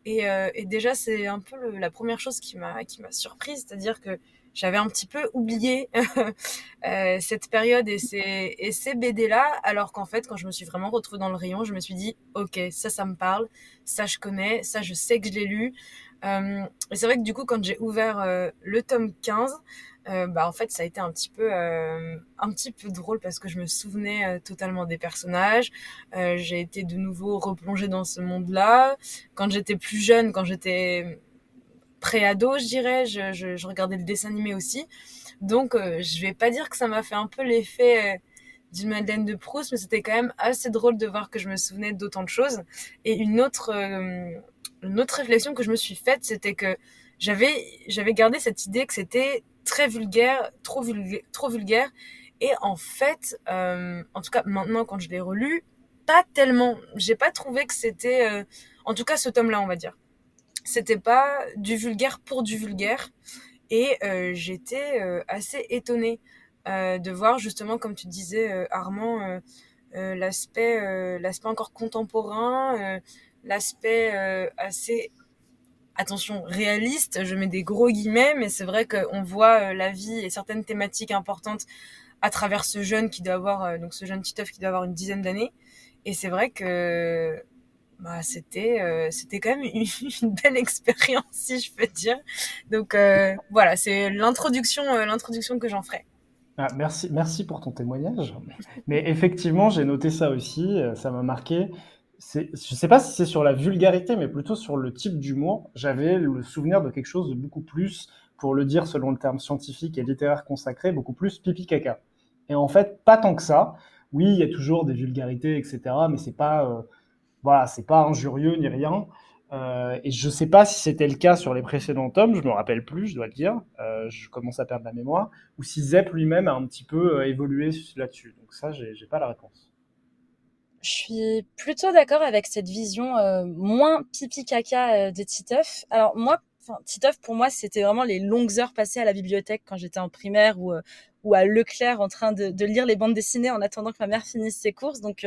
Speaker 3: Et, et déjà c'est un peu la première chose qui m'a qui m'a surprise, c'est-à-dire que j'avais un petit peu oublié [laughs] euh, cette période et ces, et ces BD-là, alors qu'en fait, quand je me suis vraiment retrouvée dans le rayon, je me suis dit, ok, ça, ça me parle, ça, je connais, ça, je sais que je l'ai lu. Euh, et c'est vrai que du coup, quand j'ai ouvert euh, le tome 15, euh, bah en fait, ça a été un petit peu, un petit peu drôle parce que je me souvenais totalement des personnages. j'ai été de nouveau replongée dans ce monde-là. Quand j'étais plus jeune, quand j'étais pré-ado, je dirais. Je, regardais le dessin animé aussi. Donc, euh, je vais pas dire que ça m'a fait un peu l'effet euh, d'une Madeleine de Proust, mais c'était quand même assez drôle de voir que je me souvenais d'autant de choses. Et une autre, euh, réflexion que je me suis faite, c'était que j'avais, gardé cette idée que c'était très vulgaire, trop vulgaire, trop vulgaire. Et en fait, euh, en tout cas maintenant quand je l'ai relu, pas tellement. J'ai pas trouvé que c'était, en tout cas ce tome-là, on va dire c'était pas du vulgaire pour du vulgaire. Et euh, j'étais euh, assez étonnée de voir justement, comme tu disais, Armand, l'aspect, l'aspect encore contemporain, l'aspect assez attention, réaliste, je mets des gros guillemets, mais c'est vrai qu'on voit la vie et certaines thématiques importantes à travers ce jeune qui doit avoir, donc ce jeune Titeuf qui doit avoir une dizaine d'années. Et c'est vrai que bah, c'était euh, c'était quand même [laughs] une, belle expérience si je peux dire. Donc euh, voilà, c'est l'introduction euh, l'introduction que j'en ferai.
Speaker 2: Ah, merci merci pour ton témoignage. Mais effectivement, j'ai noté ça aussi, ça m'a marqué. Je ne sais pas si c'est sur la vulgarité, mais plutôt sur le type d'humour. J'avais le souvenir de quelque chose de beaucoup plus, pour le dire selon le terme scientifique et littéraire consacré, beaucoup plus pipi caca. Et en fait, pas tant que ça. Oui, il y a toujours des vulgarités, etc., mais c'est pas voilà, c'est pas injurieux ni rien. Euh, et je sais pas si c'était le cas sur les précédents tomes, je me rappelle plus, je dois le dire. Euh, je commence à perdre la mémoire. Ou si Zep lui-même a un petit peu euh, évolué là-dessus. Donc ça, j'ai pas la réponse.
Speaker 4: Je suis plutôt d'accord avec cette vision moins pipi caca de Titeuf. Alors moi, Titeuf pour moi, c'était vraiment les longues heures passées à la bibliothèque quand j'étais en primaire ou ou à Leclerc en train de, de, lire les bandes dessinées en attendant que ma mère finisse ses courses. Donc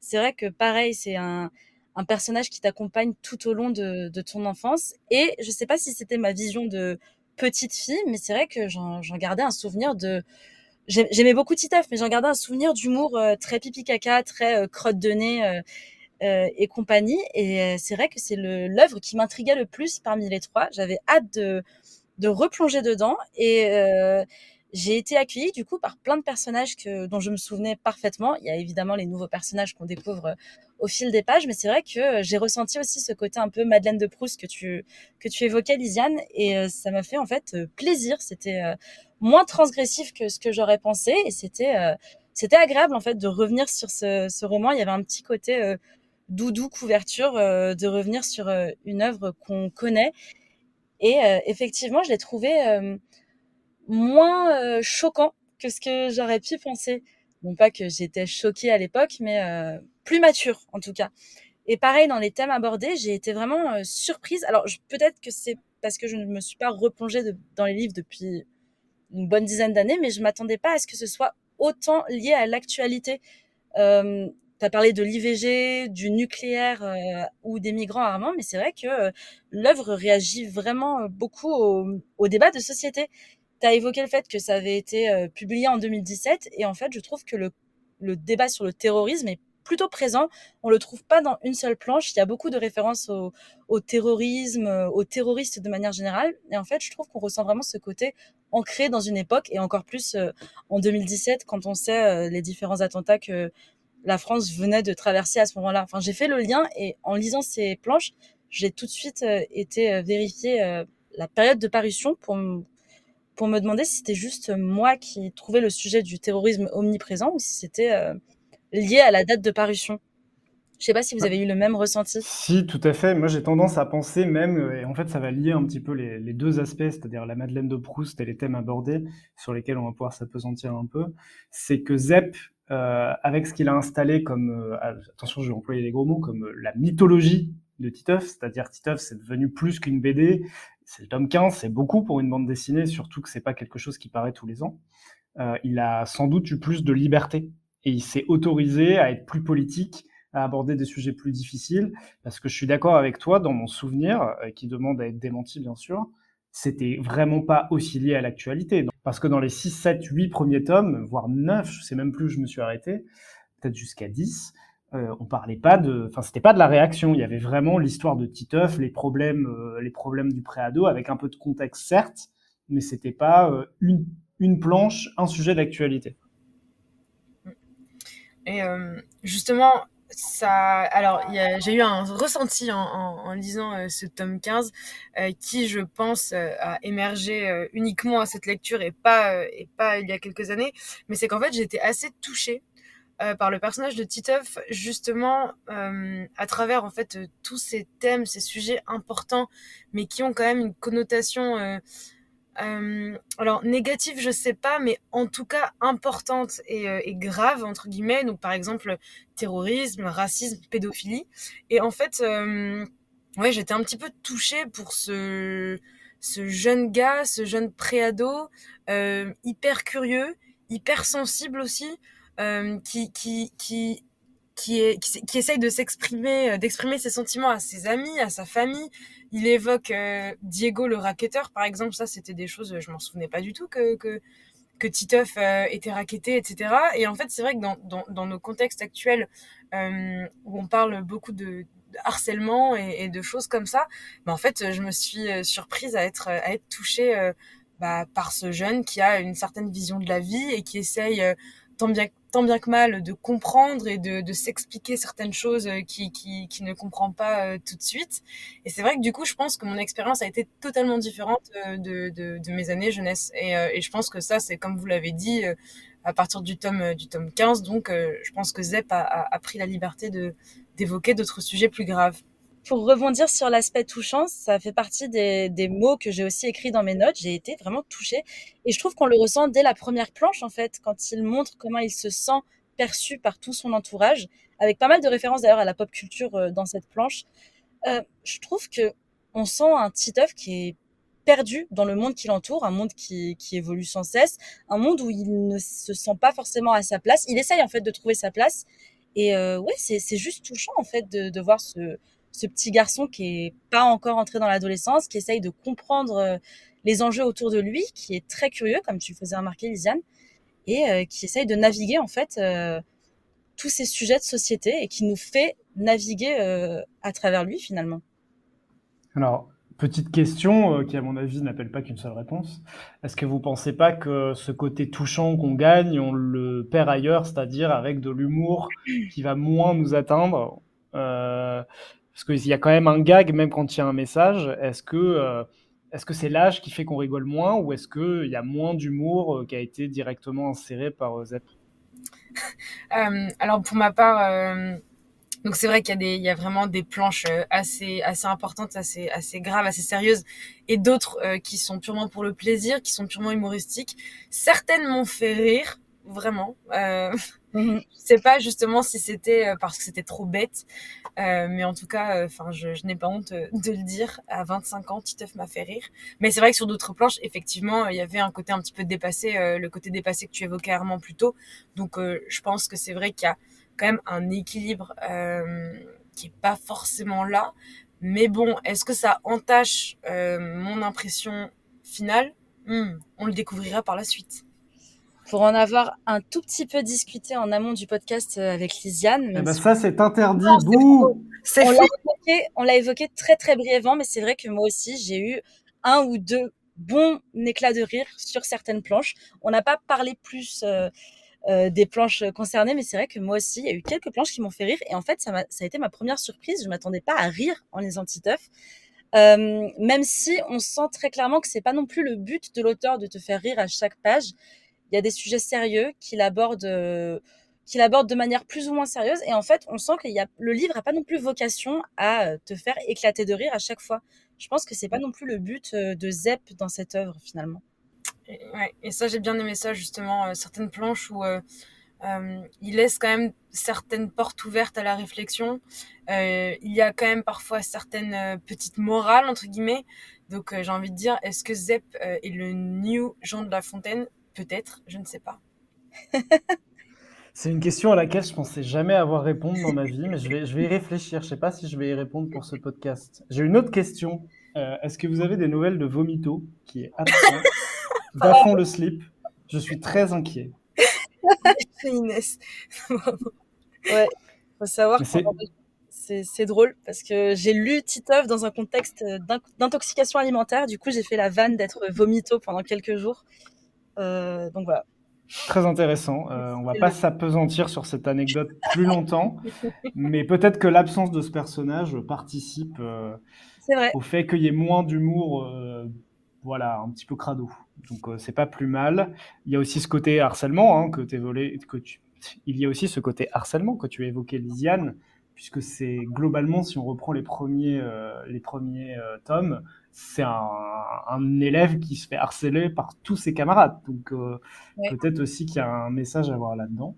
Speaker 4: c'est vrai que pareil, c'est un, un personnage qui t'accompagne tout au long de, de, ton enfance. Et je sais pas si c'était ma vision de petite fille, mais c'est vrai que j'en gardais un souvenir de. J'aimais beaucoup Titeuf, mais j'en gardais un souvenir d'humour euh, très pipi caca, très euh, crotte de nez euh, euh et compagnie. Et c'est vrai que c'est l'œuvre qui m'intriguait le plus parmi les trois. J'avais hâte de, de replonger dedans. Et j'ai été accueillie du coup par plein de personnages que, dont je me souvenais parfaitement. Il y a évidemment les nouveaux personnages qu'on découvre euh, au fil des pages, mais c'est vrai que euh, j'ai ressenti aussi ce côté un peu Madeleine de Proust que tu que tu évoquais, Lisiane, et euh, ça m'a fait en fait plaisir. C'était moins transgressif que ce que j'aurais pensé, et c'était c'était agréable en fait de revenir sur ce, ce, roman. Il y avait un petit côté doudou couverture, de revenir sur une œuvre qu'on connaît. Et effectivement, je l'ai trouvé moins euh, choquant que ce que j'aurais pu penser. Bon, pas que j'étais choquée à l'époque, mais euh, plus mature en tout cas. Et pareil, dans les thèmes abordés, j'ai été vraiment euh, surprise. Alors, peut-être que c'est parce que je ne me suis pas replongée dans les livres depuis une bonne dizaine d'années, mais je m'attendais pas à ce que ce soit autant lié à l'actualité. Euh, tu as parlé de l'IVG, du nucléaire ou des migrants armants, mais c'est vrai que l'œuvre réagit vraiment beaucoup au, au, débat de société tu as évoqué le fait que ça avait été euh, publié en 2017 et en fait, je trouve que le, débat sur le terrorisme est plutôt présent. On le trouve pas dans une seule planche. Il y a beaucoup de références au, au terrorisme, euh, aux terroristes de manière générale. Et en fait, je trouve qu'on ressent vraiment ce côté ancré dans une époque et encore plus euh, en 2017 quand on sait les différents attentats que la France venait de traverser à ce moment-là. Enfin, j'ai fait le lien et en lisant ces planches, j'ai tout de suite été vérifier la période de parution pour pour me demander si c'était juste moi qui trouvais le sujet du terrorisme omniprésent ou si c'était euh, lié à la date de parution. Je sais pas si vous avez eu le même ressenti.
Speaker 2: Si, tout à fait. Moi, j'ai tendance à penser même, euh, et en fait, ça va lier un petit peu les, les deux aspects, c'est-à-dire la Madeleine de Proust et les thèmes abordés, sur lesquels on va pouvoir s'apesantir un peu. C'est que Zepp, euh, avec ce qu'il a installé comme, euh, attention, je vais employer les gros mots, comme la mythologie de Titeuf, c'est-à-dire Titeuf, c'est devenu plus qu'une BD, le tome 15, c'est beaucoup pour une bande dessinée, surtout que c'est pas quelque chose qui paraît tous les ans. Euh, il a sans doute eu plus de liberté et il s'est autorisé à être plus politique, à aborder des sujets plus difficiles, parce que je suis d'accord avec toi, dans mon souvenir, euh, qui demande à être démenti bien sûr, c'était vraiment pas aussi lié à l'actualité. Parce que dans les 6, 7, 8 premiers tomes, voire 9, je sais même plus où je me suis arrêté, peut-être jusqu'à 10, euh, on parlait pas de, enfin c'était pas de la réaction, il y avait vraiment l'histoire de Titeuf, les problèmes, euh, les problèmes du préado avec un peu de contexte certes, mais c'était pas euh, une, une planche, un sujet d'actualité.
Speaker 3: Et justement, ça, alors j'ai eu un ressenti en, en, lisant ce tome 15 qui, je pense, a émergé uniquement à cette lecture et pas et pas il y a quelques années, mais c'est qu'en fait j'étais assez touchée euh, par le personnage de Titeuf, justement, euh, à travers en fait euh, tous ces thèmes, ces sujets importants, mais qui ont quand même une connotation, alors négative, je sais pas, mais en tout cas importante et, grave entre guillemets. Donc par exemple terrorisme, racisme, pédophilie. Et en fait, ouais, j'étais un petit peu touchée pour ce ce jeune gars, ce jeune préado, hyper curieux hypersensible aussi, qui, qui, qui, qui, est, qui, essaye de s'exprimer, d'exprimer ses sentiments à ses amis, à sa famille. Il évoque Diego le racketteur, par exemple. Ça, c'était des choses, je m'en souvenais pas du tout que, que, que Titeuf était racketté, etc. Et en fait, c'est vrai que dans, dans, nos contextes actuels, où on parle beaucoup de, harcèlement et, de choses comme ça, mais en fait, je me suis euh, surprise à être, à être touchée euh, bah, par ce jeune qui a une certaine vision de la vie et qui essaye euh, tant bien, tant bien que mal de comprendre et de, s'expliquer certaines choses qui, qui, qui ne comprend pas tout de suite. Et c'est vrai que du coup, je pense que mon expérience a été totalement différente de, de, de mes années jeunesse. Et, et je pense que ça, c'est comme vous l'avez dit, à partir du tome, du tome 15. Donc, je pense que Zep a, a, pris la liberté d'évoquer d'autres sujets plus graves.
Speaker 4: Pour rebondir sur l'aspect touchant, ça fait partie des, mots que j'ai aussi écrits dans mes notes. J'ai été vraiment touchée et je trouve qu'on le ressent dès la première planche en fait, quand il montre comment il se sent perçu par tout son entourage, avec pas mal de références d'ailleurs à la pop culture euh, dans cette planche. Euh, je trouve que on sent un Titeuf qui est perdu dans le monde qui l'entoure, un monde qui, évolue sans cesse, un monde où il ne se sent pas forcément à sa place. Il essaye en fait de trouver sa place et euh, ouais, c'est juste touchant en fait de voir ce, ce, petit garçon qui est pas encore entré dans l'adolescence, qui essaye de comprendre euh, les enjeux autour de lui, qui est très curieux, comme tu faisais remarquer, Lisiane, et euh, qui essaye de naviguer en fait euh, tous ces sujets de société et qui nous fait naviguer à travers lui finalement.
Speaker 2: Alors, Petite question qui, à mon avis, n'appelle pas qu'une seule réponse. Est-ce que vous pensez pas que ce côté touchant qu'on gagne, on le perd ailleurs, c'est-à-dire avec de l'humour qui va moins nous atteindre Parce qu'il y a quand même un gag, même quand il y a un message. Est-ce que euh, est-ce que c'est l'âge qui fait qu'on rigole moins ou est-ce qu'il y a moins d'humour euh, qui a été directement inséré par Zep? [laughs]
Speaker 3: Alors, pour ma part donc c'est vrai qu'il y a vraiment des planches euh, assez, assez importantes, assez, assez graves, assez sérieuses, et d'autres euh, qui sont purement pour le plaisir, qui sont purement humoristiques. Certaines m'ont fait rire, vraiment. Euh, mm-hmm. Je sais pas justement si c'était euh, parce que c'était trop bête, euh, mais en tout cas, enfin, je, je n'ai pas honte de le dire. À 25 ans, Titeuf m'a fait rire. Mais c'est vrai que sur d'autres planches, effectivement, il y avait un côté un petit peu dépassé, le côté dépassé que tu évoquais Armand plus tôt. Donc, je pense que c'est vrai qu'il y a quand même un équilibre euh, qui est pas forcément là. Mais bon, est-ce que ça entache euh, mon impression finale? Hmm, On le découvrira par la suite.
Speaker 4: Pour en avoir un tout petit peu discuté en amont du podcast euh, avec Lisiane.
Speaker 2: Eh ben ça, c'est interdit.
Speaker 4: On, on l'a évoqué très très brièvement, mais c'est vrai que moi aussi, j'ai eu un ou deux bons éclats de rire sur certaines planches. On n'a pas parlé plus euh, des planches concernées, mais c'est vrai que moi aussi, il y a eu quelques planches qui m'ont fait rire. Et en fait, ça, a, ça a été ma première surprise. Je m'attendais pas à rire en les antiteufs. Euh, même si on sent très clairement que c'est pas non plus le but de l'auteur de te faire rire à chaque page. Il y a des sujets sérieux qu'il aborde, euh, qu'il aborde de manière plus ou moins sérieuse. Et en fait, on sent que le livre a pas non plus vocation à te faire éclater de rire à chaque fois. Je pense que c'est pas non plus le but de Zep dans cette œuvre finalement.
Speaker 3: Et, ouais, et ça, j'ai bien aimé ça, justement, euh, certaines planches où euh, euh, il laisse quand même certaines portes ouvertes à la réflexion. Euh, il y a quand même parfois certaines euh, petites morales, entre guillemets. Donc, j'ai envie de dire, est-ce que Zep est le new Jean de La Fontaine? Peut-être, je ne sais pas.
Speaker 2: C'est une question à laquelle je pensais jamais avoir répondu dans ma vie, mais je vais, je vais y réfléchir. Je sais pas si je vais y répondre pour ce podcast. J'ai une autre question. Est-ce que vous avez des nouvelles de Vomito, qui est absent [laughs] Bafon le slip? Je suis très inquiet. [laughs]
Speaker 3: Inès.
Speaker 4: ouais, faut savoir c'est drôle parce que j'ai lu Titeuf dans un contexte d'intoxication alimentaire. Du coup, j'ai fait la vanne d'être vomito pendant quelques jours. Euh, donc voilà.
Speaker 2: Très intéressant. Euh, on va pas s'apesantir sur cette anecdote plus longtemps, mais peut-être que l'absence de ce personnage participe euh, au fait qu'il y ait moins d'humour, euh, voilà, un petit peu crado. Donc c'est pas plus mal. Il y a aussi ce côté harcèlement hein, que, volé, que tu... Il y a aussi ce côté harcèlement que tu as évoqué, Lisiane, puisque c'est globalement, si on reprend les premiers, les premiers tomes, c'est un, un, élève qui se fait harceler par tous ses camarades. Donc peut-être aussi qu'il y a un message à voir là-dedans.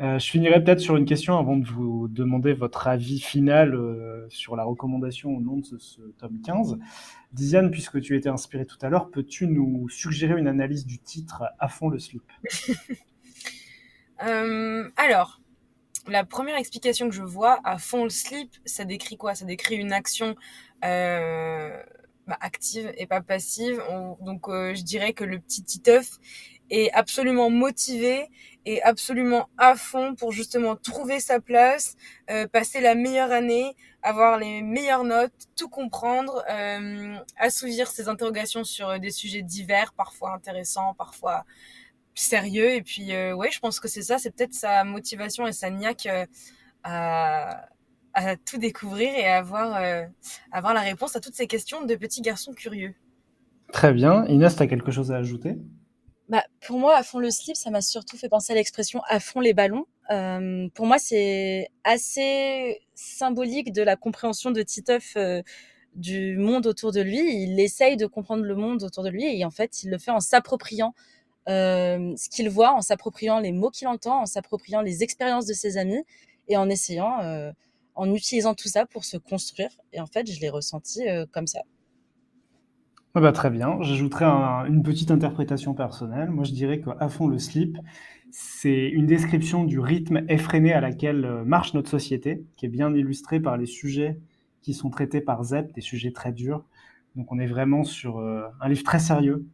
Speaker 2: Euh, je finirai peut-être sur une question avant de vous demander votre avis final euh, sur la recommandation au nom de ce, ce tome 15. Diane, puisque tu étais inspirée tout à l'heure, peux-tu nous suggérer une analyse du titre À fond le slip [laughs]
Speaker 3: Euh, alors, la première explication que je vois, à fond le slip, ça décrit quoi? Ça décrit une action euh, bah, active et pas passive. On- donc, euh, je dirais que le petit Titeuf est absolument motivé et absolument à fond pour justement trouver sa place, euh, passer la meilleure année, avoir les meilleures notes, tout comprendre, euh, assouvir ses interrogations sur euh, des sujets divers, parfois intéressants, parfois sérieux. Et puis, euh, ouais, je pense que c'est ça, c'est peut-être sa motivation et sa niaque euh, à, à tout découvrir et à avoir, euh, avoir la réponse à toutes ces questions de petits garçons curieux.
Speaker 2: Très bien. Inès, tu as quelque chose à ajouter?
Speaker 4: Bah, pour moi, à fond le slip, ça m'a surtout fait penser à l'expression à fond les ballons. Euh, pour moi, c'est assez symbolique de la compréhension de Titeuf euh, du monde autour de lui. Il essaye de comprendre le monde autour de lui et en fait, il le fait en s'appropriant euh, ce qu'il voit, en s'appropriant les mots qu'il entend, en s'appropriant les expériences de ses amis et en essayant, euh, en utilisant tout ça pour se construire. Et en fait, je l'ai ressenti euh, comme ça.
Speaker 2: Ah bah, très bien. J'ajouterai un- une petite interprétation personnelle. Moi, je dirais qu'à fond le slip, c'est une description du rythme effréné à laquelle euh, marche notre société, qui est bien illustré par les sujets qui sont traités par Zep, des sujets très durs. Donc, on est vraiment sur euh, un livre très sérieux,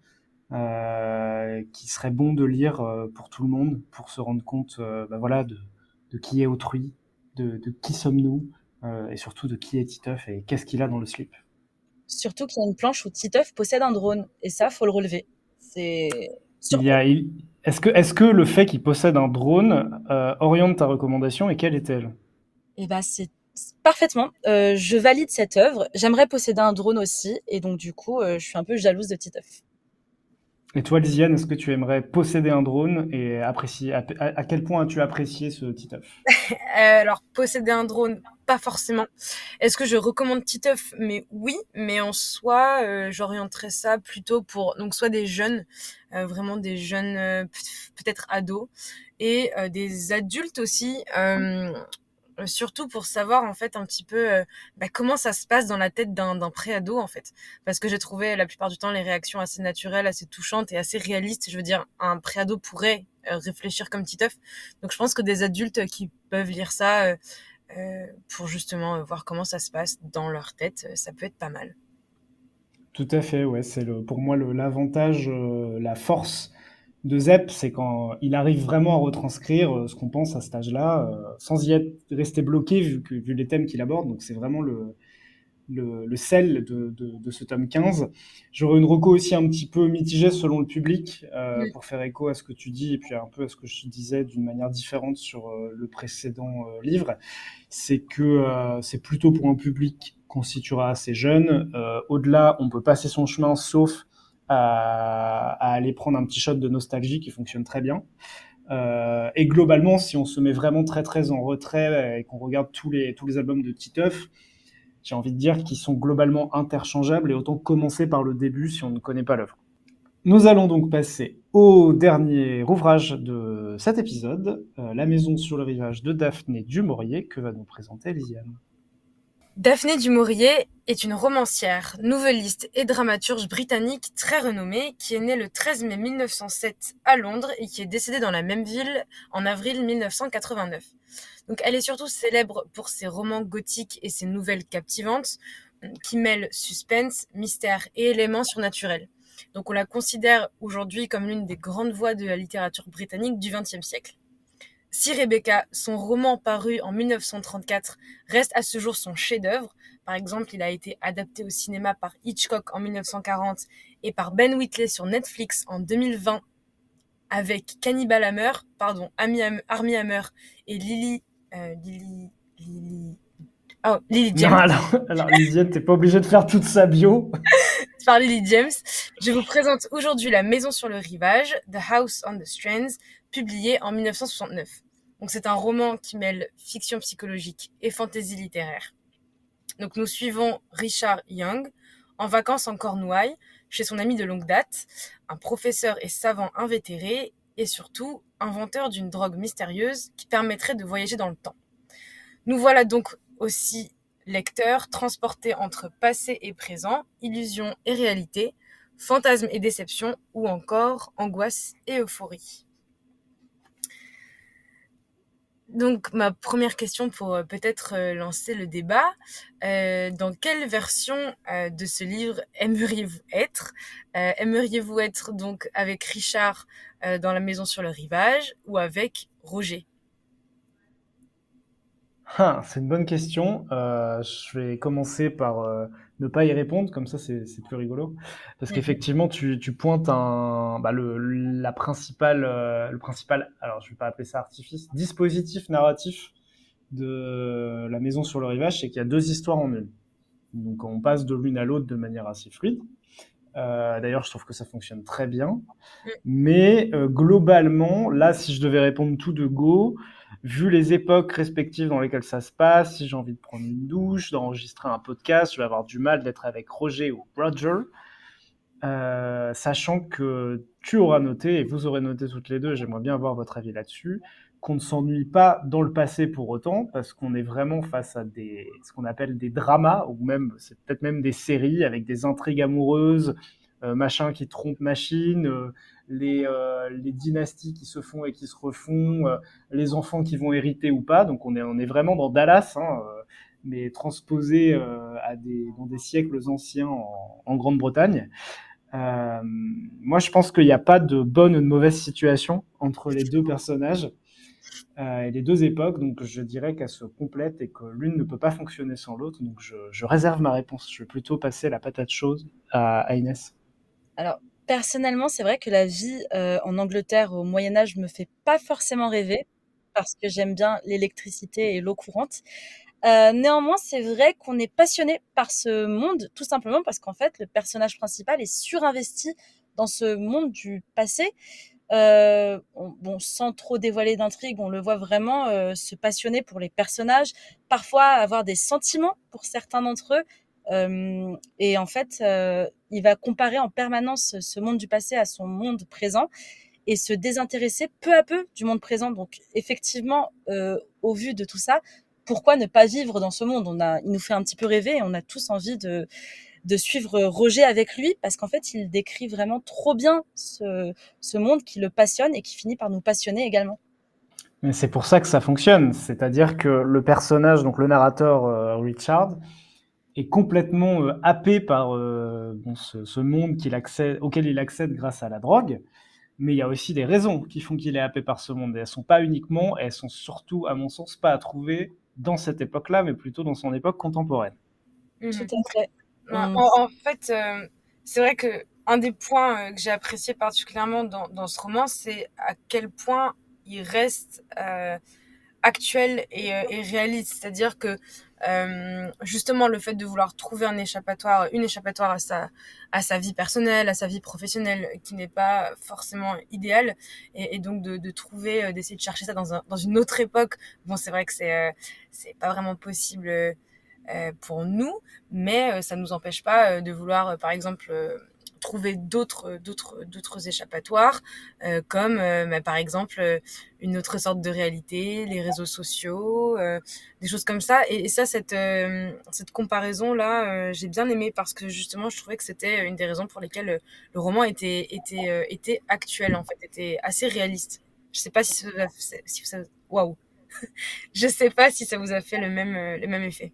Speaker 2: qui serait bon de lire pour tout le monde, pour se rendre compte, bah voilà, de qui est autrui, de, de qui sommes-nous, euh, et surtout de qui est Titeuf et qu'est-ce qu'il a dans le slip.
Speaker 4: Surtout qu'il y a une planche où Titeuf possède un drone. Et ça, faut le relever. C'est
Speaker 2: Il y a, il- est-ce que, est-ce que le fait qu'il possède un drone euh, oriente ta recommandation et quelle est-elle?
Speaker 4: Et ben c'est parfaitement. Euh, je valide cette œuvre. J'aimerais posséder un drone aussi, et donc du coup, je suis un peu jalouse de Titeuf.
Speaker 2: Et toi, Lisiane, est-ce que tu aimerais posséder un drone et apprécier, à, quel point as-tu apprécié ce Titeuf? [laughs]
Speaker 3: Euh, alors, posséder un drone, pas forcément. Est-ce que je recommande Titeuf? Mais oui, mais en soi, euh, j'orienterais ça plutôt pour donc soit des jeunes, euh, vraiment des jeunes, peut- peut-être ados, et des adultes aussi. Euh, surtout pour savoir en fait un petit peu euh, bah, comment ça se passe dans la tête d'un préado en fait parce que j'ai trouvé la plupart du temps les réactions assez naturelles assez touchantes et assez réalistes je veux dire un préado pourrait euh, réfléchir comme Titeuf donc je pense que des adultes qui peuvent lire ça pour justement voir comment ça se passe dans leur tête, ça peut être pas mal.
Speaker 2: Tout à fait, ouais. C'est pour moi l'avantage, la force de Zep, c'est quand il arrive vraiment à retranscrire euh, ce qu'on pense à cet âge-là, euh, sans y être resté bloqué vu, que, vu les thèmes qu'il aborde. Donc c'est vraiment le, le, le sel de, de, de ce tome 15. J'aurais une reco aussi un petit peu mitigée selon le public, euh, pour faire écho à ce que tu dis et puis un peu à ce que je disais d'une manière différente sur euh, le précédent euh, livre. C'est que c'est plutôt pour un public constituera assez jeune. Au-delà, on peut passer son chemin sauf à, aller prendre un petit shot de nostalgie qui fonctionne très bien. Euh, et globalement, si on se met vraiment très très en retrait et qu'on regarde tous les, tous les albums de Titeuf, j'ai envie de dire qu'ils sont globalement interchangeables et autant commencer par le début si on ne connaît pas l'œuvre. Nous allons donc passer au dernier ouvrage de cet épisode, euh, La maison sur le rivage de Daphné du Maurier, que va nous présenter Lisiane.
Speaker 3: Daphné du Maurier est une romancière, nouvelliste et dramaturge britannique très renommée qui est née le 13 mai 1907 à Londres et qui est décédée dans la même ville en avril 1989. Donc elle est surtout célèbre pour ses romans gothiques et ses nouvelles captivantes qui mêlent suspense, mystère et éléments surnaturels. Donc on la considère aujourd'hui comme l'une des grandes voix de la littérature britannique du XXe siècle. Si Rebecca, son roman paru en 1934, reste à ce jour son chef-d'œuvre, par exemple, il a été adapté au cinéma par Hitchcock en 1940 et par Ben Whitley sur Netflix en 2020 avec Cannibal Hammer, pardon, Armie Hammer et Lily, euh, Lily, Lily, oh, Lily
Speaker 2: Non,
Speaker 3: James.
Speaker 2: alors, alors Lisiane, t'es pas obligée de faire toute sa bio. [laughs]
Speaker 3: par Lily James. Je vous présente aujourd'hui La Maison sur le rivage, The House on the Strands, publié en 1969. Donc c'est un roman qui mêle fiction psychologique et fantaisie littéraire. Donc nous suivons Richard Young en vacances en Cornouailles chez son ami de longue date, un professeur et savant invétéré et surtout inventeur d'une drogue mystérieuse qui permettrait de voyager dans le temps. Nous voilà donc aussi lecteurs transportés entre passé et présent, illusion et réalité, fantasme et déception ou encore angoisse et euphorie. Donc ma première question pour euh, peut-être euh, lancer le débat, euh, dans quelle version de ce livre aimeriez-vous être? Aimeriez-vous être donc avec Richard dans la maison sur le rivage ou avec Roger?
Speaker 2: Ah, c'est une bonne question. Euh, je vais commencer par euh, ne pas y répondre, comme ça c'est c'est plus rigolo. Parce
Speaker 4: Mhm.
Speaker 2: qu'effectivement, tu, tu pointes un, bah, le, la principale, euh, le principal, alors je vais pas appeler ça artifice, dispositif narratif de La Maison sur le Rivage, c'est qu'il y a deux histoires en une. Donc on passe de l'une à l'autre de manière assez fluide. Euh, D'ailleurs, je trouve que ça fonctionne très bien. Mais euh, globalement, là, si je devais répondre tout de go, vu les époques respectives dans lesquelles ça se passe, si j'ai envie de prendre une douche, d'enregistrer un podcast, je vais avoir du mal d'être avec Roger ou Roger. Euh, sachant que tu auras noté, et vous aurez noté toutes les deux, j'aimerais bien avoir votre avis là-dessus, qu'on ne s'ennuie pas dans le passé pour autant, parce qu'on est vraiment face à ce qu'on appelle des dramas, ou même, c'est peut-être même des séries avec des intrigues amoureuses, euh, machin qui trompe machine, euh, les, euh, les dynasties qui se font et qui se refont, euh, les enfants qui vont hériter ou pas. Donc on est, vraiment dans Dallas, hein, euh, mais transposé dans des siècles anciens en, Grande-Bretagne. Moi, je pense qu'il n'y a pas de bonne ou de mauvaise situation entre les deux personnages et les deux époques. Donc, je dirais qu'elles se complètent et que l'une ne peut pas fonctionner sans l'autre. Donc, je, je réserve ma réponse. Je vais plutôt passer la patate chaude à, à Inès.
Speaker 4: Alors, personnellement, c'est vrai que la vie euh, en Angleterre au Moyen Âge me fait pas forcément rêver parce que j'aime bien l'électricité et l'eau courante. Euh, néanmoins, c'est vrai qu'on est passionné par ce monde, tout simplement parce qu'en fait, le personnage principal est surinvesti dans ce monde du passé. Euh, on- bon, sans trop dévoiler d'intrigue, on le voit vraiment se passionner pour les personnages, parfois avoir des sentiments pour certains d'entre eux. Et en fait, il va comparer en permanence ce monde du passé à son monde présent et se désintéresser peu à peu du monde présent. Donc, effectivement, au vu de tout ça, pourquoi ne pas vivre dans ce monde? On a, il nous fait un petit peu rêver et on a tous envie de, suivre Roger avec lui parce qu'en fait, il décrit vraiment trop bien ce, ce monde qui le passionne et qui finit par nous passionner également.
Speaker 2: Mais c'est pour ça que ça fonctionne. C'est-à-dire que le personnage, donc le narrateur euh, Richard, est complètement euh, happé par euh, bon, ce, ce monde qu'il accède, auquel il accède grâce à la drogue. Mais il y a aussi des raisons qui font qu'il est happé par ce monde. Et elles sont pas uniquement, elles sont surtout, à mon sens, pas à trouver dans cette époque-là, mais plutôt dans son époque contemporaine.
Speaker 4: Tout à fait.
Speaker 3: En,
Speaker 4: Mm.
Speaker 3: en fait, euh, c'est vrai que un des points euh, que j'ai apprécié particulièrement dans, dans ce roman, c'est à quel point il reste euh, actuel et, euh, et réaliste. C'est-à-dire que euh, justement le fait de vouloir trouver un échappatoire, une échappatoire à sa à sa vie personnelle, à sa vie professionnelle, qui n'est pas forcément idéale, et, donc de, de trouver, euh, d'essayer de chercher ça dans un, dans une autre époque. Bon, c'est vrai que c'est euh, c'est pas vraiment possible. pour nous, mais ça nous empêche pas de vouloir, par exemple, trouver d'autres d'autres d'autres échappatoires, euh, comme euh, bah, par exemple euh, une autre sorte de réalité, les réseaux sociaux, euh, des choses comme ça. Et, ça, cette euh, cette comparaison là, euh, j'ai bien aimé parce que justement, je trouvais que c'était une des raisons pour lesquelles euh, le roman était était euh, était actuel en fait, était assez réaliste. Je sais pas si ça, [laughs] je sais pas si ça vous a fait le même euh, le même effet.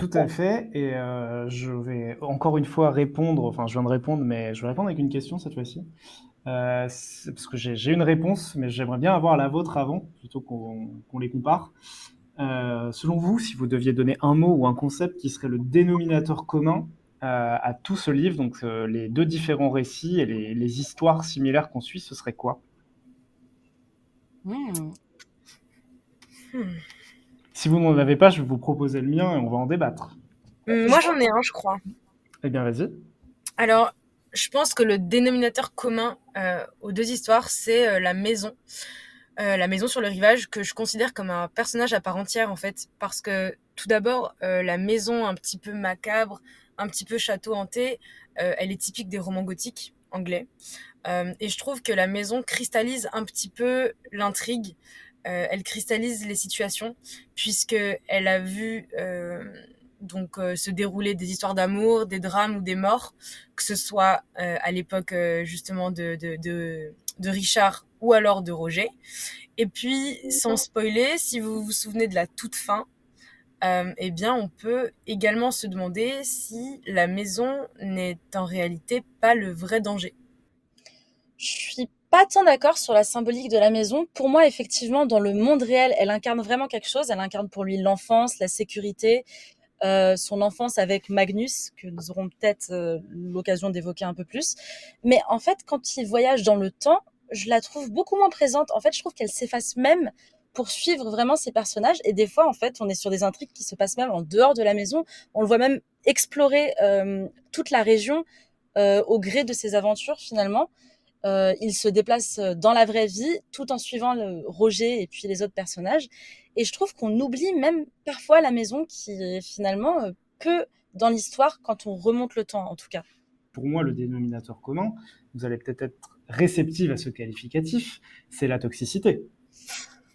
Speaker 2: Tout à fait. Et euh, je vais encore une fois répondre, enfin je viens de répondre, mais je vais répondre avec une question cette fois-ci. Euh, parce que j'ai une réponse, mais j'aimerais bien avoir la vôtre avant, plutôt qu'on les compare. Euh, selon vous, si vous deviez donner un mot ou un concept qui serait le dénominateur commun euh, à tout ce livre, donc euh, les deux différents récits et les, les histoires similaires qu'on suit, ce serait quoi?
Speaker 4: Hmm.
Speaker 3: Hmm.
Speaker 2: Si vous n'en avez pas, je vais vous proposer le mien et on va en débattre.
Speaker 3: Hum, Moi, j'en ai un, je crois.
Speaker 2: Eh bien, vas-y.
Speaker 3: Alors, je pense que le dénominateur commun euh, aux deux histoires, c'est euh, la maison. Euh, la maison sur le rivage, que je considère comme un personnage à part entière, en fait. Parce que, tout d'abord, la maison un petit peu macabre, un petit peu château hanté, elle est typique des romans gothiques anglais. Et je trouve que la maison cristallise un petit peu l'intrigue. Euh, elle cristallise les situations puisque elle a vu euh, donc euh, se dérouler des histoires d'amour, des drames ou des morts, que ce soit à l'époque justement de, de, Richard ou alors de Roger. Et puis, sans spoiler, si vous vous souvenez de la toute fin, eh bien, on peut également se demander si la maison n'est en réalité pas le vrai danger.
Speaker 4: Je suis pas tant d'accord sur la symbolique de la maison. Pour moi, effectivement, dans le monde réel, elle incarne vraiment quelque chose. Elle incarne pour lui l'enfance, la sécurité, euh, son enfance avec Magnus, que nous aurons peut-être euh, l'occasion d'évoquer un peu plus. Mais en fait, quand il voyage dans le temps, je la trouve beaucoup moins présente. En fait, je trouve qu'elle s'efface même pour suivre vraiment ces personnages. Et des fois, en fait, on est sur des intrigues qui se passent même en dehors de la maison. On le voit même explorer euh, toute la région au gré de ses aventures, finalement. Euh, il se déplace dans la vraie vie tout en suivant le Roger et puis les autres personnages. Et je trouve qu'on oublie même parfois la maison qui est finalement euh, peu dans l'histoire quand on remonte le temps, en tout cas.
Speaker 2: Pour moi, le dénominateur commun, vous allez peut-être être réceptive à ce qualificatif, c'est la toxicité.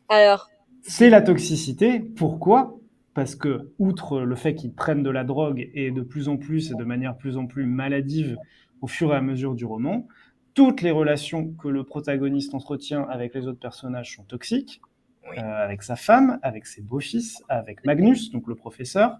Speaker 4: Alors,
Speaker 2: C'est la toxicité. Pourquoi? Parce que, outre le fait qu'ils prennent de la drogue et de plus en plus et de manière plus en plus maladive au fur et à mesure du roman, toutes les relations que le protagoniste entretient avec les autres personnages sont toxiques.
Speaker 3: Oui.
Speaker 2: Euh, avec sa femme, avec ses beaux-fils, avec Magnus, donc le professeur.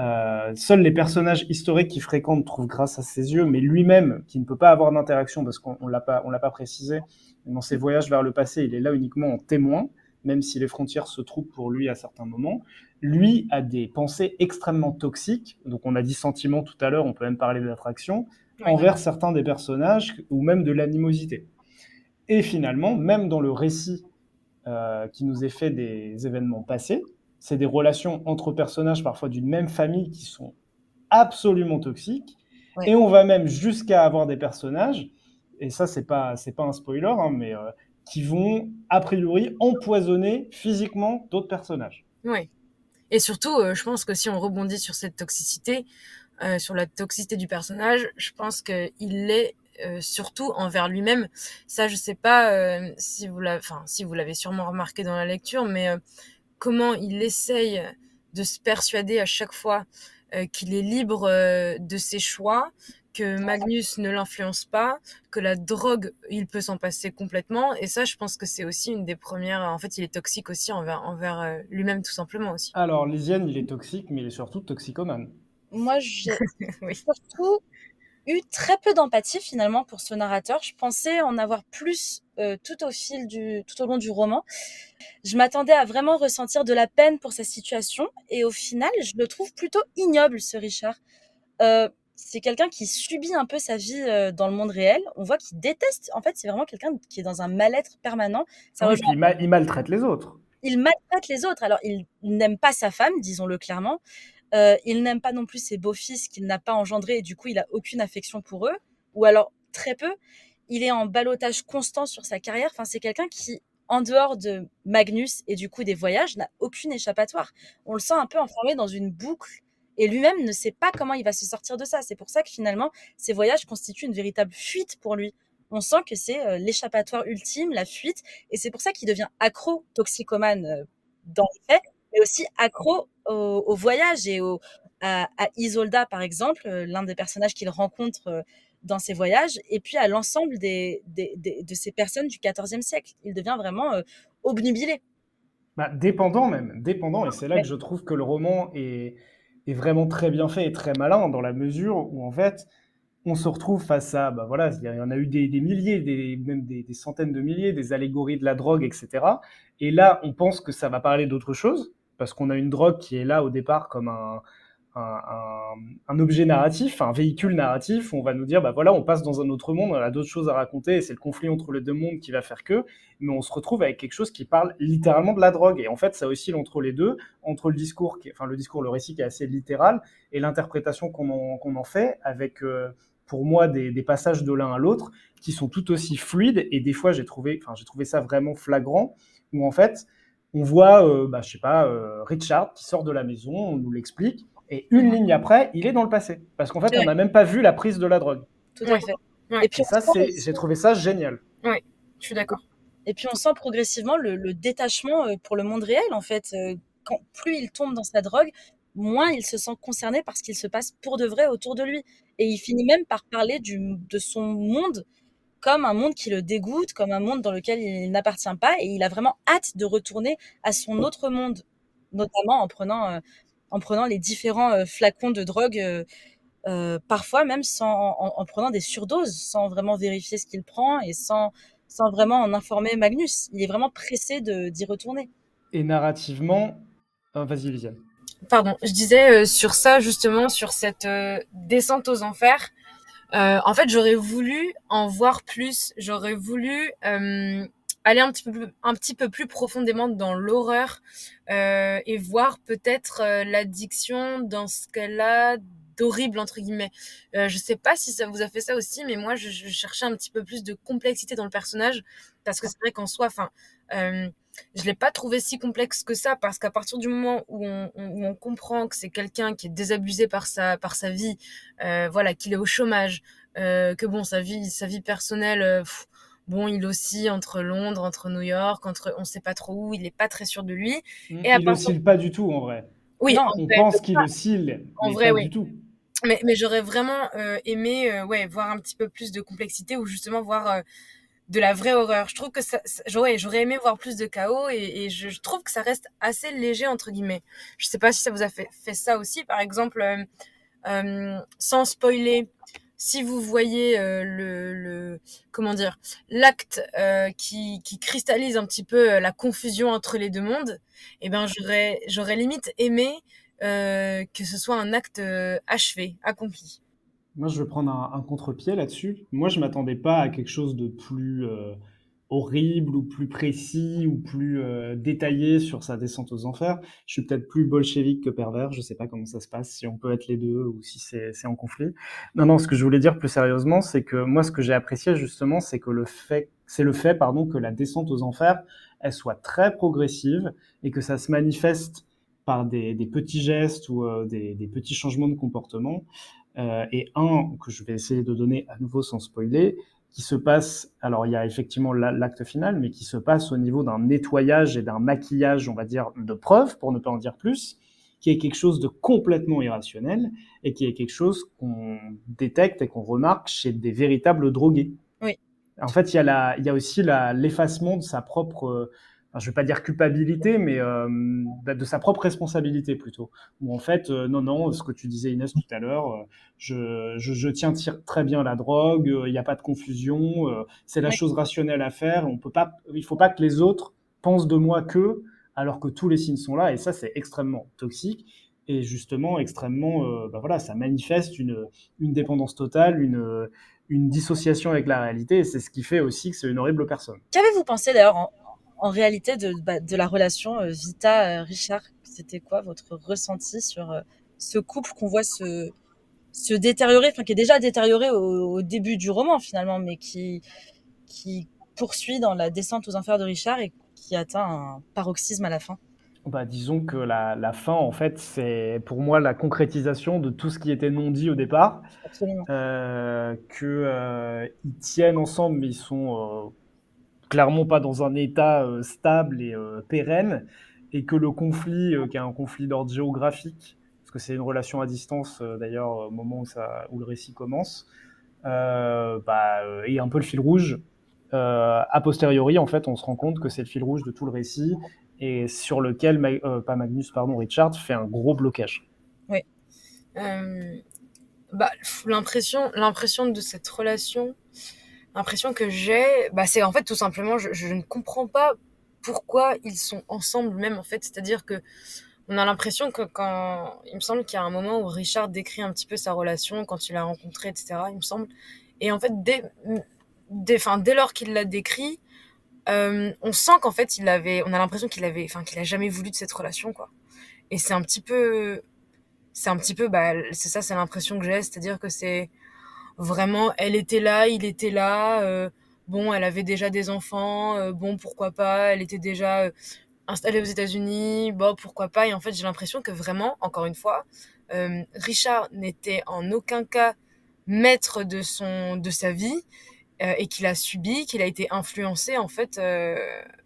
Speaker 2: Euh, seuls les personnages historiques qu'il fréquente trouvent grâce à ses yeux, mais lui-même, qui ne peut pas avoir d'interaction parce qu'on on l'a pas, on l'a pas précisé, dans ses voyages vers le passé, il est là uniquement en témoin, même si les frontières se trouvent pour lui à certains moments. Lui a des pensées extrêmement toxiques, donc on a dit sentiments tout à l'heure, on peut même parler d'attraction,
Speaker 3: Ouais.
Speaker 2: envers certains des personnages ou même de l'animosité. Et finalement, même dans le récit euh, qui nous est fait des événements passés, c'est des relations entre personnages parfois d'une même famille qui sont absolument toxiques.
Speaker 4: Ouais.
Speaker 2: Et on va même jusqu'à avoir des personnages, et ça c'est pas c'est pas un spoiler, hein, mais euh, qui vont a priori empoisonner physiquement d'autres personnages.
Speaker 3: Oui. Et surtout, euh, je pense que si on rebondit sur cette toxicité, euh, sur la toxicité du personnage, je pense qu'il l'est euh, surtout envers lui-même. Ça, je sais pas euh, si vous l'avez, sûrement remarqué dans la lecture, mais comment il essaye de se persuader à chaque fois qu'il est libre de ses choix, que Magnus ne l'influence pas, que la drogue, il peut s'en passer complètement. Et ça, je pense que c'est aussi une des premières. En fait, il est toxique aussi envers, envers lui-même, tout simplement aussi.
Speaker 2: Alors Lysiane, il est toxique, mais il est surtout toxicomane.
Speaker 4: Moi, j'ai [laughs]
Speaker 3: oui.
Speaker 4: surtout eu très peu d'empathie finalement pour ce narrateur. Je pensais en avoir plus euh, tout au fil du, tout au long du roman. Je m'attendais à vraiment ressentir de la peine pour sa situation et au final, je le trouve plutôt ignoble ce Richard. Euh, c'est quelqu'un qui subit un peu sa vie euh, dans le monde réel. On voit qu'il déteste. En fait, c'est vraiment quelqu'un qui est dans un mal-être permanent. Ça
Speaker 2: puis il, ma- il maltraite les autres.
Speaker 4: il maltraite les autres. Alors, il n'aime pas sa femme, disons-le clairement. Euh, il n'aime pas non plus ses beaux-fils qu'il n'a pas engendrés et du coup, il a aucune affection pour eux, ou alors très peu. Il est en balotage constant sur sa carrière. Enfin, c'est quelqu'un qui, en dehors de Magnus et du coup des voyages, n'a aucune échappatoire. On le sent un peu enfermé dans une boucle et lui-même ne sait pas comment il va se sortir de ça. C'est pour ça que finalement, ces voyages constituent une véritable fuite pour lui. On sent que c'est euh, l'échappatoire ultime, la fuite, et c'est pour ça qu'il devient accro, toxicomane euh, dans les faits, mais aussi accro au, au voyage et au, à, à Isolda, par exemple, euh, l'un des personnages qu'il rencontre euh, dans ses voyages, et puis à l'ensemble des, des, des- de ces personnes du XIVe siècle. Il devient vraiment euh, obnubilé.
Speaker 2: Bah, dépendant même, dépendant. Et c'est là que je trouve que le roman est, est vraiment très bien fait et très malin dans la mesure où en fait on se retrouve face à, bah voilà, il y en a eu des, des milliers, des, même des, des centaines de milliers, des allégories de la drogue, etc. Et là, on pense que ça va parler d'autre chose parce qu'on a une drogue qui est là au départ comme un, objet narratif, un véhicule narratif. On va nous dire, bah voilà, on passe dans un autre monde, on a d'autres choses à raconter, et c'est le conflit entre les deux mondes qui va faire que mais on se retrouve avec quelque chose qui parle littéralement de la drogue. Et en fait, ça oscille entre les deux, entre le discours, enfin le discours, le récit qui est assez littéral, et l'interprétation qu'on en, qu'on en fait, avec euh, pour moi des, des passages de l'un à l'autre qui sont tout aussi fluides. Et des fois, j'ai trouvé, enfin j'ai trouvé ça vraiment flagrant, où en fait, on voit, euh, bah, je sais pas, euh, Richard qui sort de la maison, on nous l'explique, et une ligne après, il est dans le passé, parce qu'en fait, on n'a même pas vu la prise de la drogue.
Speaker 4: Tout à
Speaker 3: Ouais.
Speaker 4: fait.
Speaker 3: Ouais.
Speaker 4: Et puis
Speaker 2: Et ça, c'est, j'ai trouvé ça génial.
Speaker 3: Je suis d'accord.
Speaker 4: Et puis on sent progressivement le, le détachement euh, pour le monde réel en fait. Euh, Quand plus il tombe dans sa drogue, moins il se sent concerné par ce qu'il se passe pour de vrai autour de lui. Et il finit même par parler du, de son monde comme un monde qui le dégoûte, comme un monde dans lequel il n'appartient pas. Et il a vraiment hâte de retourner à son autre monde, notamment en prenant, euh, en prenant les différents euh, flacons de drogue. euh, parfois même sans, en, en prenant des surdoses, sans vraiment vérifier ce qu'il prend et sans, sans vraiment en informer Magnus. Il est vraiment pressé de- d'y retourner.
Speaker 2: Et narrativement, vas-y, Lisiane.
Speaker 3: Pardon, je disais euh, sur ça justement, sur cette euh, descente aux enfers. Euh, en fait, j'aurais voulu en voir plus. J'aurais voulu euh, aller un petit peu plus, profondément dans l'horreur euh, et voir peut-être l'addiction dans ce a d'horrible entre guillemets. Je sais pas si ça vous a fait ça aussi, mais moi je, je cherchais un petit peu plus de complexité dans le personnage parce que c'est vrai qu'en soi, enfin. Je l'ai pas trouvé si complexe que ça parce qu'à partir du moment où on, on- où on comprend que c'est quelqu'un qui est désabusé par sa par sa vie, euh, voilà, qu'il est au chômage, euh, que bon sa vie sa vie personnelle, euh, pff, bon il oscille entre Londres, entre New York, entre on sait pas trop où, il est pas très sûr de lui. Et à
Speaker 2: il
Speaker 3: partir-
Speaker 2: oscille pas du tout en vrai.
Speaker 3: Oui,
Speaker 4: Non,
Speaker 2: On pense qu'il oscille,
Speaker 3: En
Speaker 2: mais
Speaker 3: vrai,
Speaker 2: pas
Speaker 3: oui.
Speaker 2: du tout.
Speaker 3: mais, mais j'aurais vraiment aimé ouais voir un petit peu plus de complexité ou justement voir de la vraie horreur. Je trouve que ça, j'aurais aimé voir plus de chaos et, je, trouve que ça reste assez léger entre guillemets. Je sais pas si ça vous a fait, ça aussi. Par exemple, euh, euh, sans spoiler, si vous voyez euh, le, le comment dire l'acte qui, qui cristallise un petit peu la confusion entre les deux mondes, eh ben j'aurais j'aurais limite aimé que ce soit un acte achevé, accompli.
Speaker 2: Moi, je veux prendre un, contre-pied là-dessus. Moi, je m'attendais pas à quelque chose de plus euh, horrible ou plus précis ou plus euh, détaillé sur sa descente aux enfers. Je suis peut-être plus bolchevique que pervers. Je sais pas comment ça se passe, si on peut être les deux ou si c'est en conflit. Non, non. Ce que je voulais dire plus sérieusement, c'est que moi, ce que j'ai apprécié justement, c'est que le fait, c'est le fait, pardon, que la descente aux enfers, elle soit très progressive et que ça se manifeste par des, des petits gestes ou euh, des, des petits changements de comportement. Euh, et un que je vais essayer de donner à nouveau sans spoiler, qui se passe, alors il y a effectivement la- l'acte final, mais qui se passe au niveau d'un nettoyage et d'un maquillage, on va dire, de preuve, pour ne pas en dire plus, qui est quelque chose de complètement irrationnel et qui est quelque chose qu'on détecte et qu'on remarque chez des véritables drogués.
Speaker 4: Oui.
Speaker 2: En fait, il y a, la, il y a aussi l'effacement de sa propre, enfin, je vais pas dire culpabilité, mais euh, de sa propre responsabilité plutôt. Où en fait, euh, non, non, ce que tu disais Inès tout à l'heure, euh, je, je, je tiens très bien la drogue, il n'y a pas de confusion, c'est la chose rationnelle à faire. On peut pas, il faut pas que les autres pensent de moi que, alors que tous les signes sont là, et ça c'est extrêmement toxique et justement extrêmement, euh, bah voilà, ça manifeste une, une dépendance totale, une, une dissociation avec la réalité, et c'est ce qui fait aussi que c'est une horrible personne.
Speaker 4: Qu'avez-vous pensé d'ailleurs en, en réalité de, bah, de la relation euh, Vita-Richard C'était quoi votre ressenti sur euh, ce couple qu'on voit se, se détériorer, enfin qui est déjà détérioré au, au début du roman finalement, mais qui, qui poursuit dans la descente aux enfers de Richard et qui atteint un paroxysme à la fin?
Speaker 2: Bah, disons que la, la fin, en fait, c'est pour moi la concrétisation de tout ce qui était non dit au départ.
Speaker 4: Absolument.
Speaker 2: Euh, que euh, ils tiennent ensemble, mais ils sont euh, clairement pas dans un état euh, stable et euh, pérenne, et que le conflit, euh, qui est un conflit d'ordre géographique, parce que c'est une relation à distance d'ailleurs au moment où, ça, où le récit commence, bah, est un peu le fil rouge. A posteriori, en fait, on se rend compte que c'est le fil rouge de tout le récit et sur lequel, pas Magnus, pardon, Richard fait un gros blocage.
Speaker 3: Euh, bah, l'impression, l'impression de cette relation, l'impression que j'ai, bah, c'est en fait tout simplement, je, je ne comprends pas pourquoi ils sont ensemble même en fait. C'est-à-dire que on a l'impression que quand, il me semble qu'il y a un moment où Richard décrit un petit peu sa relation quand il l'a rencontré, etc. Il me semble. Et en fait, dès, dès, enfin, dès lors qu'il l'a décrit, euh, on sent qu'en fait, il avait, on a l'impression qu'il avait, enfin, qu'il a jamais voulu de cette relation, quoi. Et c'est un petit peu, c'est un petit peu, bah, c'est ça, c'est l'impression que j'ai, c'est-à-dire que c'est vraiment, elle était là, il était là, euh, bon, elle avait déjà des enfants, euh, bon, pourquoi pas, elle était déjà euh, installée aux États-Unis, bon, pourquoi pas, et en fait, j'ai l'impression que vraiment, encore une fois, Richard n'était en aucun cas maître de son de sa vie euh, et qu'il a subi, qu'il a été influencé en fait euh,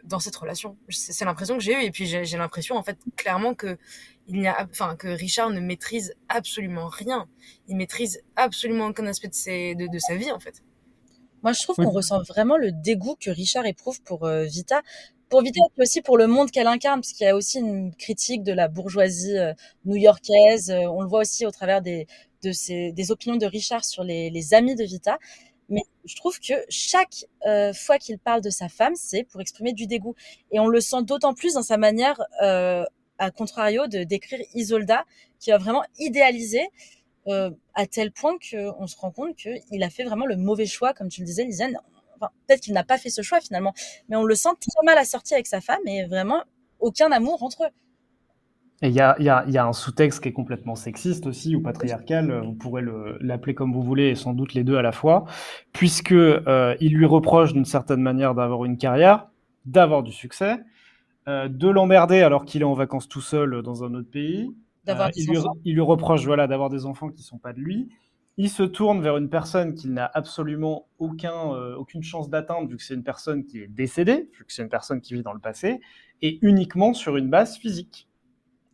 Speaker 3: dans cette relation. C'est l'impression que j'ai eue et puis j'ai l'impression en fait clairement que il y a, enfin que Richard ne maîtrise absolument rien. Il maîtrise absolument aucun aspect de, ses, de, de sa vie en fait.
Speaker 4: Moi, je trouve qu'on ressent vraiment le dégoût que Richard éprouve pour euh, Vita. Pour Vita, et aussi pour le monde qu'elle incarne, parce qu'il y a aussi une critique de la bourgeoisie euh, new-yorkaise. Euh, on le voit aussi au travers des, de ses, des opinions de Richard sur les, les amis de Vita. Mais je trouve que chaque fois qu'il parle de sa femme, c'est pour exprimer du dégoût. Et on le sent d'autant plus dans sa manière, à contrario, de décrire Isolda, qui va vraiment idéaliser euh, à tel point qu'on se rend compte qu'il a fait vraiment le mauvais choix, comme tu le disais, Lisanne. Peut-être qu'il n'a pas fait ce choix finalement, mais on le sent très mal assorti avec sa femme et vraiment aucun amour entre eux.
Speaker 2: Et il y a, y, a, y a, un sous-texte qui est complètement sexiste aussi, ou patriarcal, vous pourrez l'appeler comme vous voulez, et sans doute les deux à la fois, puisque euh, il lui reproche d'une certaine manière d'avoir une carrière, d'avoir du succès, euh, de l'emmerder alors qu'il est en vacances tout seul dans un autre pays, euh, il, lui, il, lui, reproche voilà, d'avoir des enfants qui ne sont pas de lui. Il se tourne vers une personne qu'il n'a absolument aucun, euh, aucune chance d'atteindre, vu que c'est une personne qui est décédée, vu que c'est une personne qui vit dans le passé, et uniquement sur une base physique.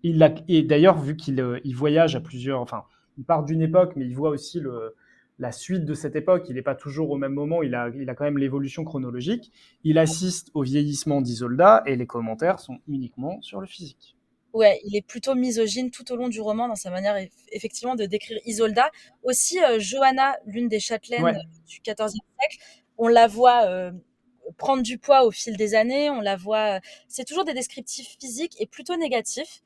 Speaker 2: Il a, et d'ailleurs, vu qu'il euh, il voyage à plusieurs, enfin, il part d'une époque, mais il voit aussi le, la suite de cette époque. Il n'est pas toujours au même moment, il a, il a quand même l'évolution chronologique. Il assiste au vieillissement d'Isolda, et les commentaires sont uniquement sur le physique.
Speaker 4: Ouais, il est plutôt misogyne tout au long du roman dans sa manière effectivement de décrire Isolda. Aussi, euh, Johanna, l'une des châtelaines euh, du XIVe siècle, on la voit euh, prendre du poids au fil des années. On la voit. C'est toujours des descriptifs physiques et plutôt négatifs.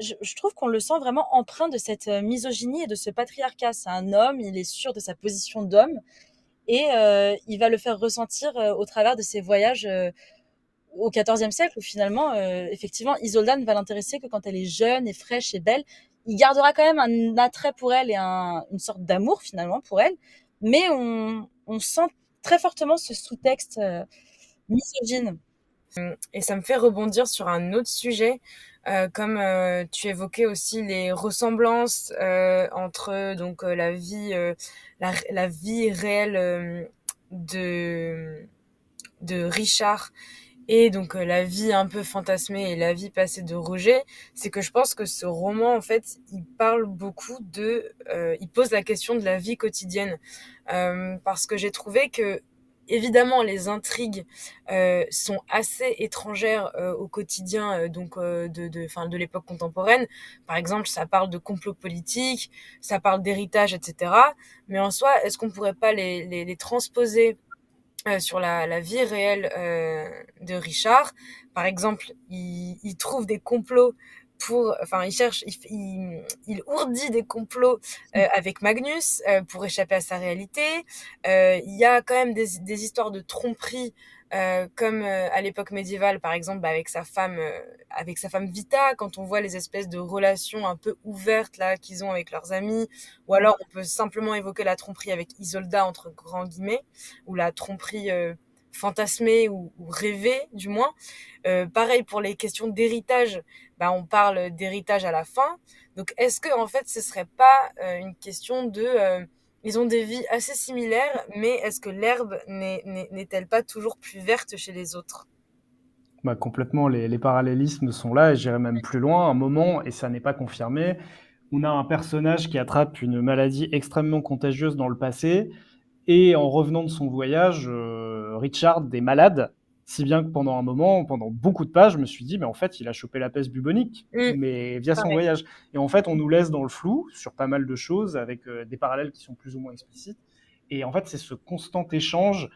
Speaker 4: Je, trouve qu'on le sent vraiment empreint de cette misogynie et de ce patriarcat. C'est un homme, il est sûr de sa position d'homme et il va le faire ressentir au travers de ses voyages au XIVe siècle où finalement, euh, effectivement, Isolda ne va l'intéresser que quand elle est jeune et fraîche et belle. Il gardera quand même un attrait pour elle et un, une sorte d'amour finalement pour elle, mais on, on sent très fortement ce sous-texte euh, misogyne.
Speaker 3: Et ça me fait rebondir sur un autre sujet, euh, comme euh, tu évoquais aussi les ressemblances euh, entre donc la vie, la, la, vie réelle de de Richard et donc euh, la vie un peu fantasmée et la vie passée de Roger, c'est que je pense que ce roman en fait, il parle beaucoup de, euh, il pose la question de la vie quotidienne. Euh, parce que j'ai trouvé que évidemment les intrigues euh, sont assez étrangères euh, au quotidien donc de de fin de l'époque contemporaine par exemple ça parle de complot politique ça parle d'héritage etc mais en soi est-ce qu'on pourrait pas les, les, les transposer euh, sur la, la, vie réelle euh, de Richard? Par exemple, il, il, trouve des complots pour, enfin, il cherche, il, il, ourdit des complots euh, avec Magnus euh, pour échapper à sa réalité. Euh, il y a quand même des, des histoires de tromperie comme à l'époque médiévale, par exemple, bah, avec sa femme, avec sa femme Vita, quand on voit les espèces de relations un peu ouvertes là qu'ils ont avec leurs amis, ou alors on peut simplement évoquer la tromperie avec Isolda entre grands guillemets, ou la tromperie fantasmée ou, ou, rêvée du moins. pareil pour les questions d'héritage, bah, on parle d'héritage à la fin. Donc est-ce que en fait ce serait pas une question de ils ont des vies assez similaires, mais est-ce que l'herbe n'est-elle pas toujours plus verte chez les autres?
Speaker 2: Bah, Complètement, les, parallélismes sont là, et j'irai même plus loin. un moment, et ça n'est pas confirmé, on a un personnage qui attrape une maladie extrêmement contagieuse dans le passé, et en revenant de son voyage, euh, Richard est malade, si bien que pendant un moment, pendant beaucoup de pages, je me suis dit, mais en fait, il a chopé la peste bubonique, mmh. mais via son ouais. voyage. Et en fait, on nous laisse dans le flou sur pas mal de choses, avec euh, des parallèles qui sont plus ou moins explicites. Et en fait, c'est ce constant échange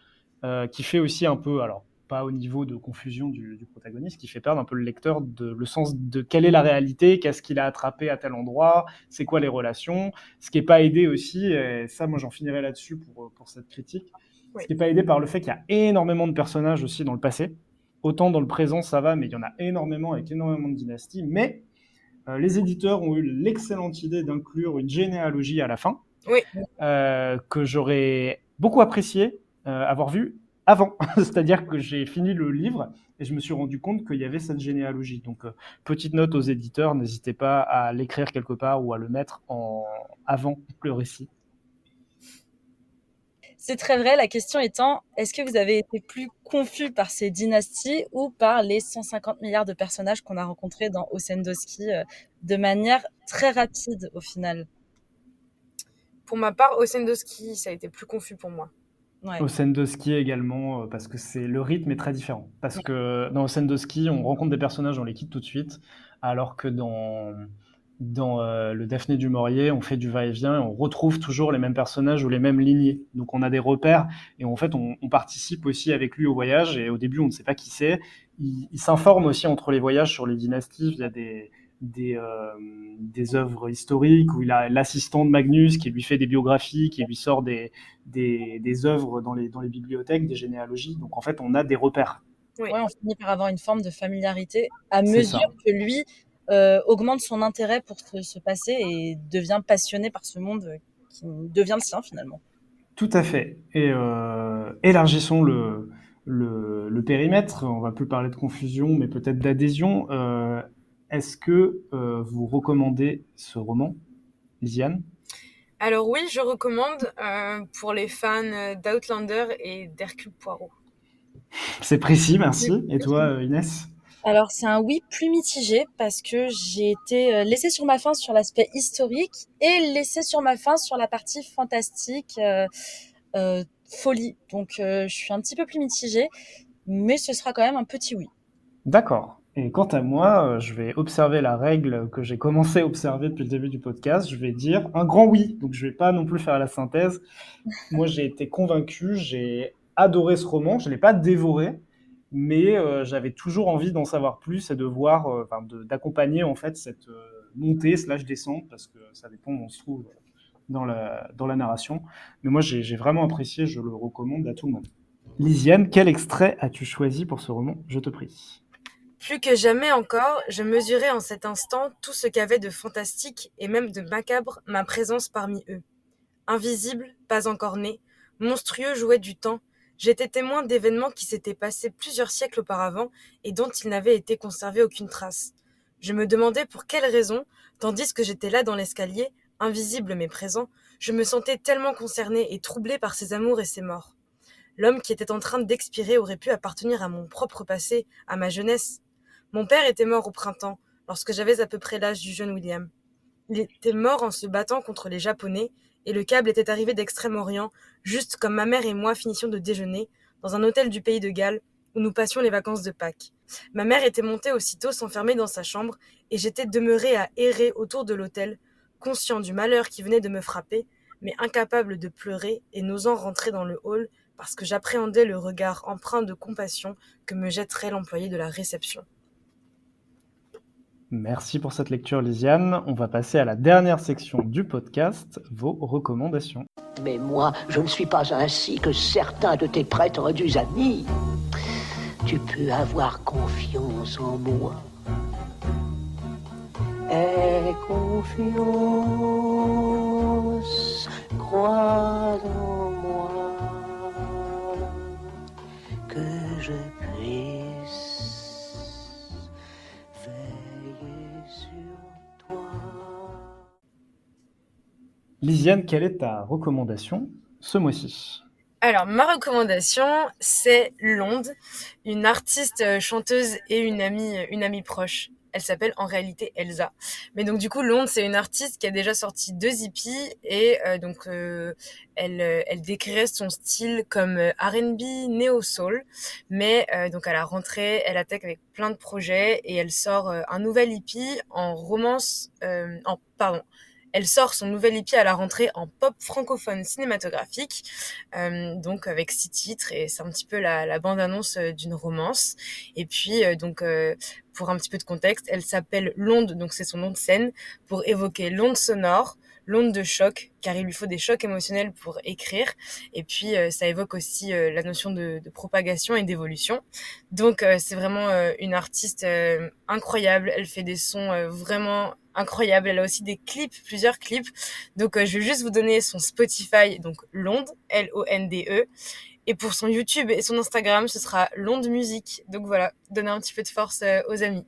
Speaker 2: euh, qui fait aussi un peu, alors pas au niveau de confusion du, du, protagoniste, qui fait perdre un peu le lecteur de le sens de quelle est la réalité, qu'est-ce qu'il a attrapé à tel endroit, c'est quoi les relations. Ce qui n'est pas aidé aussi, et ça, moi, j'en finirai là-dessus pour, pour cette critique ce qui n'est pas aidé par le fait qu'il y a énormément de personnages aussi dans le passé. Autant dans le présent, ça va, mais il y en a énormément avec énormément de dynasties. Mais euh, les éditeurs ont eu l'excellente idée d'inclure une généalogie à la fin,
Speaker 3: oui.
Speaker 2: euh, que j'aurais beaucoup apprécié euh, avoir vu avant. [laughs] C'est-à-dire que j'ai fini le livre et je me suis rendu compte qu'il y avait cette généalogie. Donc, euh, petite note aux éditeurs, n'hésitez pas à l'écrire quelque part ou à le mettre en avant le récit.
Speaker 4: C'est très vrai. La question étant, est-ce que vous avez été plus confus par ces dynasties ou par les 150 milliards de personnages qu'on a rencontrés dans Osendoski euh, de manière très rapide au final?
Speaker 3: Pour ma part, Osendoski, ça a été plus confus pour moi.
Speaker 2: Ouais. Osendoski également, euh, parce que c'est le rythme est très différent. Parce que dans Osendoski, on rencontre des personnages, on les quitte tout de suite, alors que dans dans euh, le Daphné du Maurier, on fait du va-et-vient et on retrouve toujours les mêmes personnages ou les mêmes lignées. Donc on a des repères et en fait on, on participe aussi avec lui au voyage et au début on ne sait pas qui c'est. Il, il s'informe aussi entre les voyages sur les dynasties. Il y a des, des, euh, des œuvres historiques où il a l'assistant de Magnus qui lui fait des biographies, qui lui sort des, des, des œuvres dans les, dans les bibliothèques, des généalogies. Donc en fait on a des repères.
Speaker 4: Oui. Ouais, on finit par avoir une forme de familiarité à mesure que lui euh, augmente son intérêt pour ce, ce, passé et devient passionné par ce monde qui devient le sien finalement.
Speaker 2: Tout à fait. Et euh, élargissons le, le, le, périmètre. On va plus parler de confusion, mais peut-être d'adhésion. Euh, Est-ce que euh, vous recommandez ce roman, Lisiane?
Speaker 3: Alors oui, je recommande euh, pour les fans d'Outlander et d'Hercule Poirot.
Speaker 2: C'est précis, merci. Et toi, Inès?
Speaker 4: Alors c'est un oui plus mitigé parce que j'ai été euh, laissée sur ma faim sur l'aspect historique et laissée sur ma faim sur la partie fantastique euh, euh, folie. Donc je suis un petit peu plus mitigée, mais ce sera quand même un petit oui.
Speaker 2: D'accord. Et quant à moi, je vais observer la règle que j'ai commencé à observer depuis le début du podcast. Je vais dire un grand oui. Donc je vais pas non plus faire la synthèse. moi j'ai été convaincu, j'ai adoré ce roman. Je l'ai pas dévoré mais euh, j'avais toujours envie d'en savoir plus et de voir, euh, d'accompagner en fait cette euh, montée slash descente parce que ça dépend où on se trouve dans la, dans la narration. Mais moi, j'ai vraiment apprécié, je le recommande à tout le monde. Lisiane, quel extrait as-tu choisi pour ce roman? Je te prie.
Speaker 3: Plus que jamais encore, je mesurais en cet instant tout ce qu'avait de fantastique et même de macabre ma présence parmi eux. Invisible, pas encore né, monstrueux jouet du temps, J'étais témoin d'événements qui s'étaient passés plusieurs siècles auparavant et dont il n'avait été conservé aucune trace. Je me demandais pour quelle raison, tandis que j'étais là dans l'escalier, invisible mais présent, je me sentais tellement concerné et troublé par ses amours et ses morts. L'homme qui était en train d'expirer aurait pu appartenir à mon propre passé, à ma jeunesse. Mon père était mort au printemps, lorsque j'avais à peu près l'âge du jeune William. Il était mort en se battant contre les Japonais, et le câble était arrivé d'Extrême-Orient, juste comme ma mère et moi finissions de déjeuner, dans un hôtel du pays de Galles, où nous passions les vacances de Pâques. Ma mère était montée aussitôt s'enfermer dans sa chambre, et j'étais demeuré à errer autour de l'hôtel, conscient du malheur qui venait de me frapper, mais incapable de pleurer et n'osant rentrer dans le hall parce que j'appréhendais le regard empreint de compassion que me jetterait l'employé de la réception.
Speaker 2: Merci pour cette lecture, Lisiane. On va passer à la dernière section du podcast, vos recommandations.
Speaker 6: Mais moi, je ne suis pas ainsi que certains de tes prêtres du amis. Tu peux avoir confiance en moi. Aie confiance, crois en moi, que je
Speaker 2: Lisiane, quelle est ta recommandation ce mois-ci?
Speaker 3: Alors, ma recommandation, c'est Londe, une artiste, euh, chanteuse et une amie, une amie proche. Elle s'appelle en réalité Elsa. Mais donc du coup, Londe, c'est une artiste qui a déjà sorti deux hippies et euh, donc euh, elle, elle décrirait son style comme R&B, néo soul. Mais euh, donc à la rentrée, elle attaque avec plein de projets et elle sort un nouvel hippie en romance, en pardon, elle sort son nouvel EP à la rentrée en pop francophone cinématographique, euh, donc avec six titres et c'est un petit peu la, la bande-annonce euh, d'une romance. Et puis euh, donc euh, pour un petit peu de contexte, elle s'appelle L'onde, donc c'est son nom de scène, pour évoquer l'onde sonore, l'onde de choc, car il lui faut des chocs émotionnels pour écrire. Et puis, euh, ça évoque aussi euh, la notion de, de propagation et d'évolution. Donc, euh, c'est vraiment une artiste incroyable. Elle fait des sons vraiment incroyables. Elle a aussi des clips, plusieurs clips. Donc, je vais juste vous donner son Spotify, donc L'onde, L-O-N-D-E. Et pour son YouTube et son Instagram, ce sera L'onde musique. Donc voilà, donner un petit peu de force aux amis.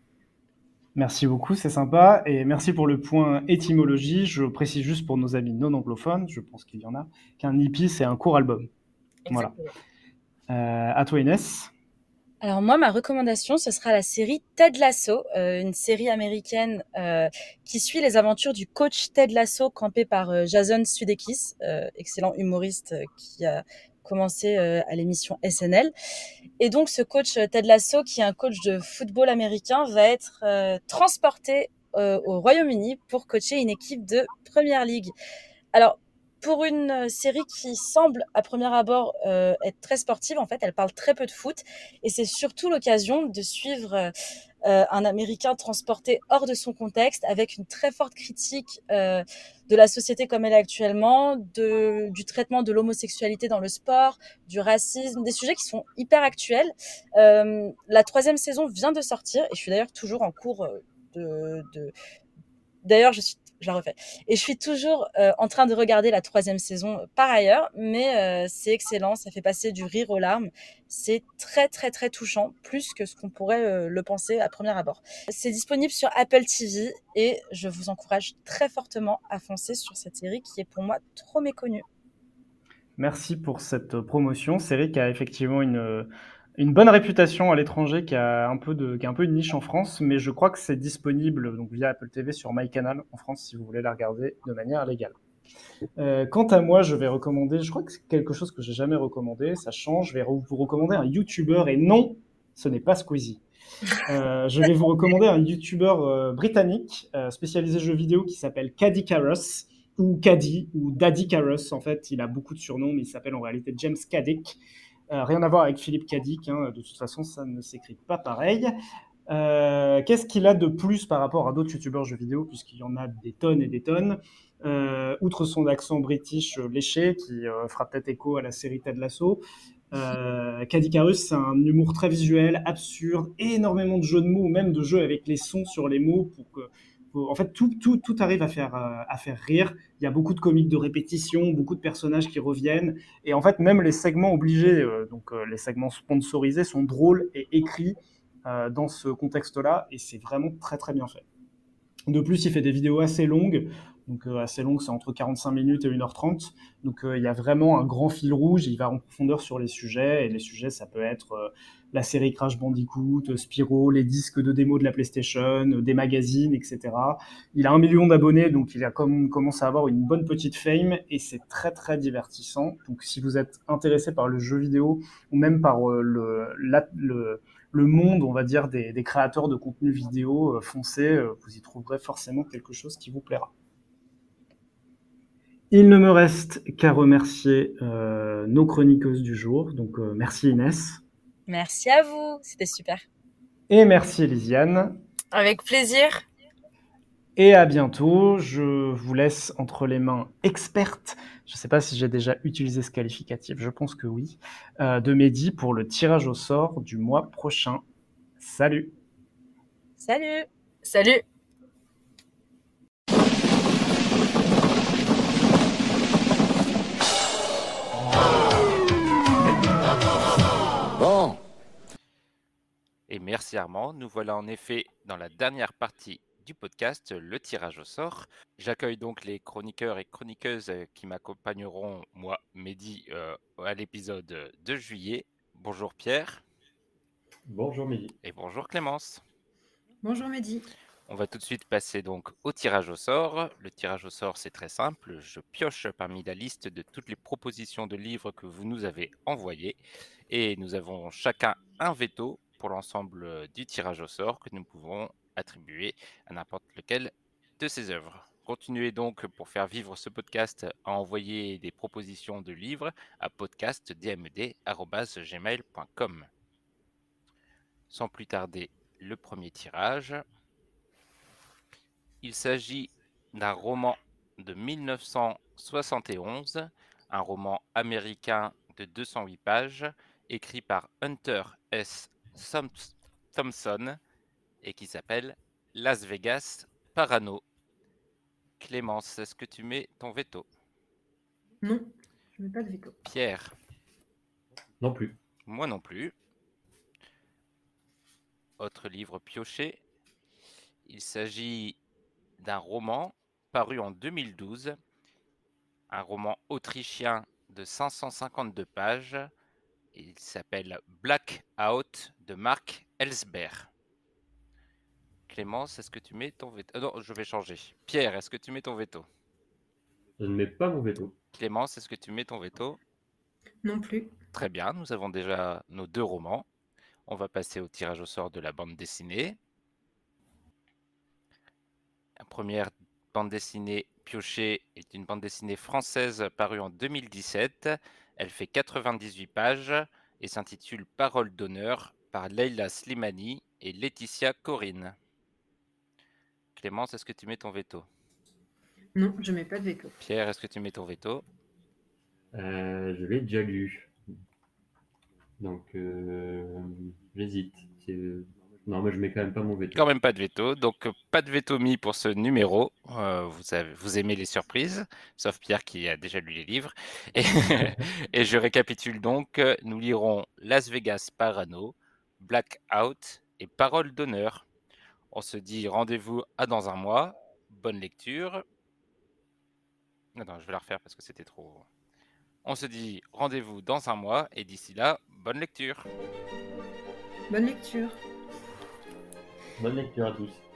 Speaker 2: Merci beaucoup, c'est sympa. Et merci pour le point étymologie. Je précise juste pour nos amis non anglophones, je pense qu'il y en a, qu'un hippie, c'est un court album. Voilà. Euh, à toi, Inès.
Speaker 4: Alors moi, ma recommandation, ce sera la série Ted Lasso, euh, une série américaine euh, qui suit les aventures du coach Ted Lasso, campé par euh, Jason Sudeikis, excellent humoriste qui a commencé à l'émission SNL. Et donc ce coach Ted Lasso, qui est un coach de football américain, va être transporté au Royaume-Uni pour coacher une équipe de Première League. Alors pour une euh, série qui semble à premier abord euh, être très sportive, en fait, elle parle très peu de foot et c'est surtout l'occasion de suivre euh, un Américain transporté hors de son contexte avec une très forte critique de la société comme elle est actuellement, du traitement de l'homosexualité dans le sport, du racisme, des sujets qui sont hyper actuels. La troisième saison vient de sortir et je suis d'ailleurs toujours en cours de... de... D'ailleurs, je suis je la refais. Et je suis toujours euh, en train de regarder la troisième saison euh, par ailleurs, mais euh, c'est excellent, ça fait passer du rire aux larmes. C'est très très très touchant, plus que ce qu'on pourrait le penser à premier abord. C'est disponible sur Apple TV et je vous encourage très fortement à foncer sur cette série qui est pour moi trop méconnue.
Speaker 2: Merci pour cette promotion. Série qui a effectivement une, une bonne réputation à l'étranger, qui a un peu de, une niche en France, mais je crois que c'est disponible donc via Apple TV sur MyCanal en France si vous voulez la regarder de manière légale. Euh, quant à moi, je vais recommander, je crois que c'est quelque chose que j'ai jamais recommandé, ça change, je vais vous recommander un YouTuber et non, ce n'est pas Squeezie. Euh, je vais vous recommander un YouTuber euh, britannique spécialisé jeux vidéo qui s'appelle Caddy Carus ou Caddy ou Daddy Carus en fait, il a beaucoup de surnoms mais il s'appelle en réalité James Caddick. Euh, rien à voir avec Philippe Caddick, hein, de toute façon ça ne s'écrit pas pareil. Euh, Qu'est-ce qu'il a de plus par rapport à d'autres youtubeurs jeux vidéo, puisqu'il y en a des tonnes et des tonnes? Euh, Outre son accent british léché, qui fera peut-être écho à la série Ted Lasso, euh, Cadicarus, c'est un humour très visuel, absurde, énormément de jeux de mots, même de jeux avec les sons sur les mots, pour que, en fait, tout, tout, tout arrive à faire, euh, à faire rire. Il y a beaucoup de comiques de répétition, beaucoup de personnages qui reviennent, et en fait, même les segments obligés, euh, donc euh, les segments sponsorisés, sont drôles et écrits dans ce contexte-là, et c'est vraiment très très bien fait. De plus, il fait des vidéos assez longues, donc euh, assez longues, c'est entre 45 minutes et 1h30. Donc euh, il y a vraiment un grand fil rouge, il va en profondeur sur les sujets, et les sujets, ça peut être euh, la série Crash Bandicoot, Spyro, les disques de démo de la PlayStation, des magazines, etc. Il a un million d'abonnés, donc il a comme, commence à avoir une bonne petite fame, et c'est très très divertissant. Donc si vous êtes intéressé par le jeu vidéo, ou même par le, le, le monde, on va dire, des, des créateurs de contenu vidéo, foncez, vous y trouverez forcément quelque chose qui vous plaira. Il ne me reste qu'à remercier euh, nos chroniqueuses du jour. Donc euh, merci Inès
Speaker 4: Merci à vous, c'était super.
Speaker 2: et merci Elisiane.
Speaker 3: Avec plaisir.
Speaker 2: Et à bientôt. Je vous laisse entre les mains expertes. Je ne sais pas si j'ai déjà utilisé ce qualificatif. Je pense que oui. euh, de Mehdi pour le tirage au sort du mois prochain. Salut.
Speaker 4: Salut
Speaker 3: Salut.
Speaker 7: Et merci Armand, nous voilà en effet dans la dernière partie du podcast, le tirage au sort. J'accueille donc les chroniqueurs et chroniqueuses euh, qui m'accompagneront, moi, Mehdi, euh, à l'épisode de juillet. Bonjour Pierre
Speaker 8: Bonjour Mehdi.
Speaker 7: et bonjour Clémence.
Speaker 1: Bonjour Mehdi.
Speaker 7: On va tout de suite passer donc au tirage au sort. Le tirage au sort, c'est très simple. Je pioche parmi la liste de toutes les propositions de livres que vous nous avez envoyées. Et nous avons chacun un veto pour l'ensemble du tirage au sort que nous pouvons attribuer à n'importe lequel de ces œuvres. Continuez donc pour faire vivre ce podcast à envoyer des propositions de livres à podcastdmed.gmail.com. Sans plus tarder, le premier tirage. Il s'agit d'un roman de 1971, un roman américain de 208 pages, écrit par Hunter S. Thompson et qui s'appelle Las Vegas Parano. Clémence, est-ce que tu mets ton veto?
Speaker 1: Non, je mets pas de veto.
Speaker 7: Pierre,
Speaker 8: Non plus.
Speaker 7: moi non plus. Autre livre pioché. Il s'agit d'un roman paru en 2012, un roman autrichien de 552 pages. Il s'appelle Blackout de Marc Ellsberg. Clémence, est-ce que tu mets ton veto? Euh, Non, je vais changer. Pierre, est-ce que tu mets ton veto?
Speaker 8: Je ne mets pas mon veto.
Speaker 7: Clémence, est-ce que tu mets ton veto?
Speaker 3: Non plus.
Speaker 7: Très bien, nous avons déjà nos deux romans. On va passer au tirage au sort de la bande dessinée. La première bande dessinée piochée est une bande dessinée française parue en 2017. Elle fait 98 pages et s'intitule Parole d'honneur par Leila Slimani et Laetitia Corinne. Clémence, est-ce que tu mets ton veto?
Speaker 3: Non, je mets pas de veto.
Speaker 7: Pierre, est-ce que tu mets ton veto?
Speaker 8: Euh, je l'ai déjà lu. Donc, euh, j'hésite. C'est- Non, mais je mets quand même pas mon veto.
Speaker 7: Quand même pas de veto, donc pas de veto mis pour ce numéro. Euh, vous, avez, vous aimez les surprises, sauf Pierre qui a déjà lu les livres. [laughs] Et, [laughs] et je récapitule donc, euh, nous lirons Las Vegas Parano, Blackout et Parole d'honneur. On se dit rendez-vous à dans un mois. Bonne lecture. Attends, je vais la refaire parce que c'était trop. On se dit rendez-vous dans un mois et d'ici là, bonne lecture.
Speaker 3: Bonne lecture.
Speaker 8: Bonne lecture à tous.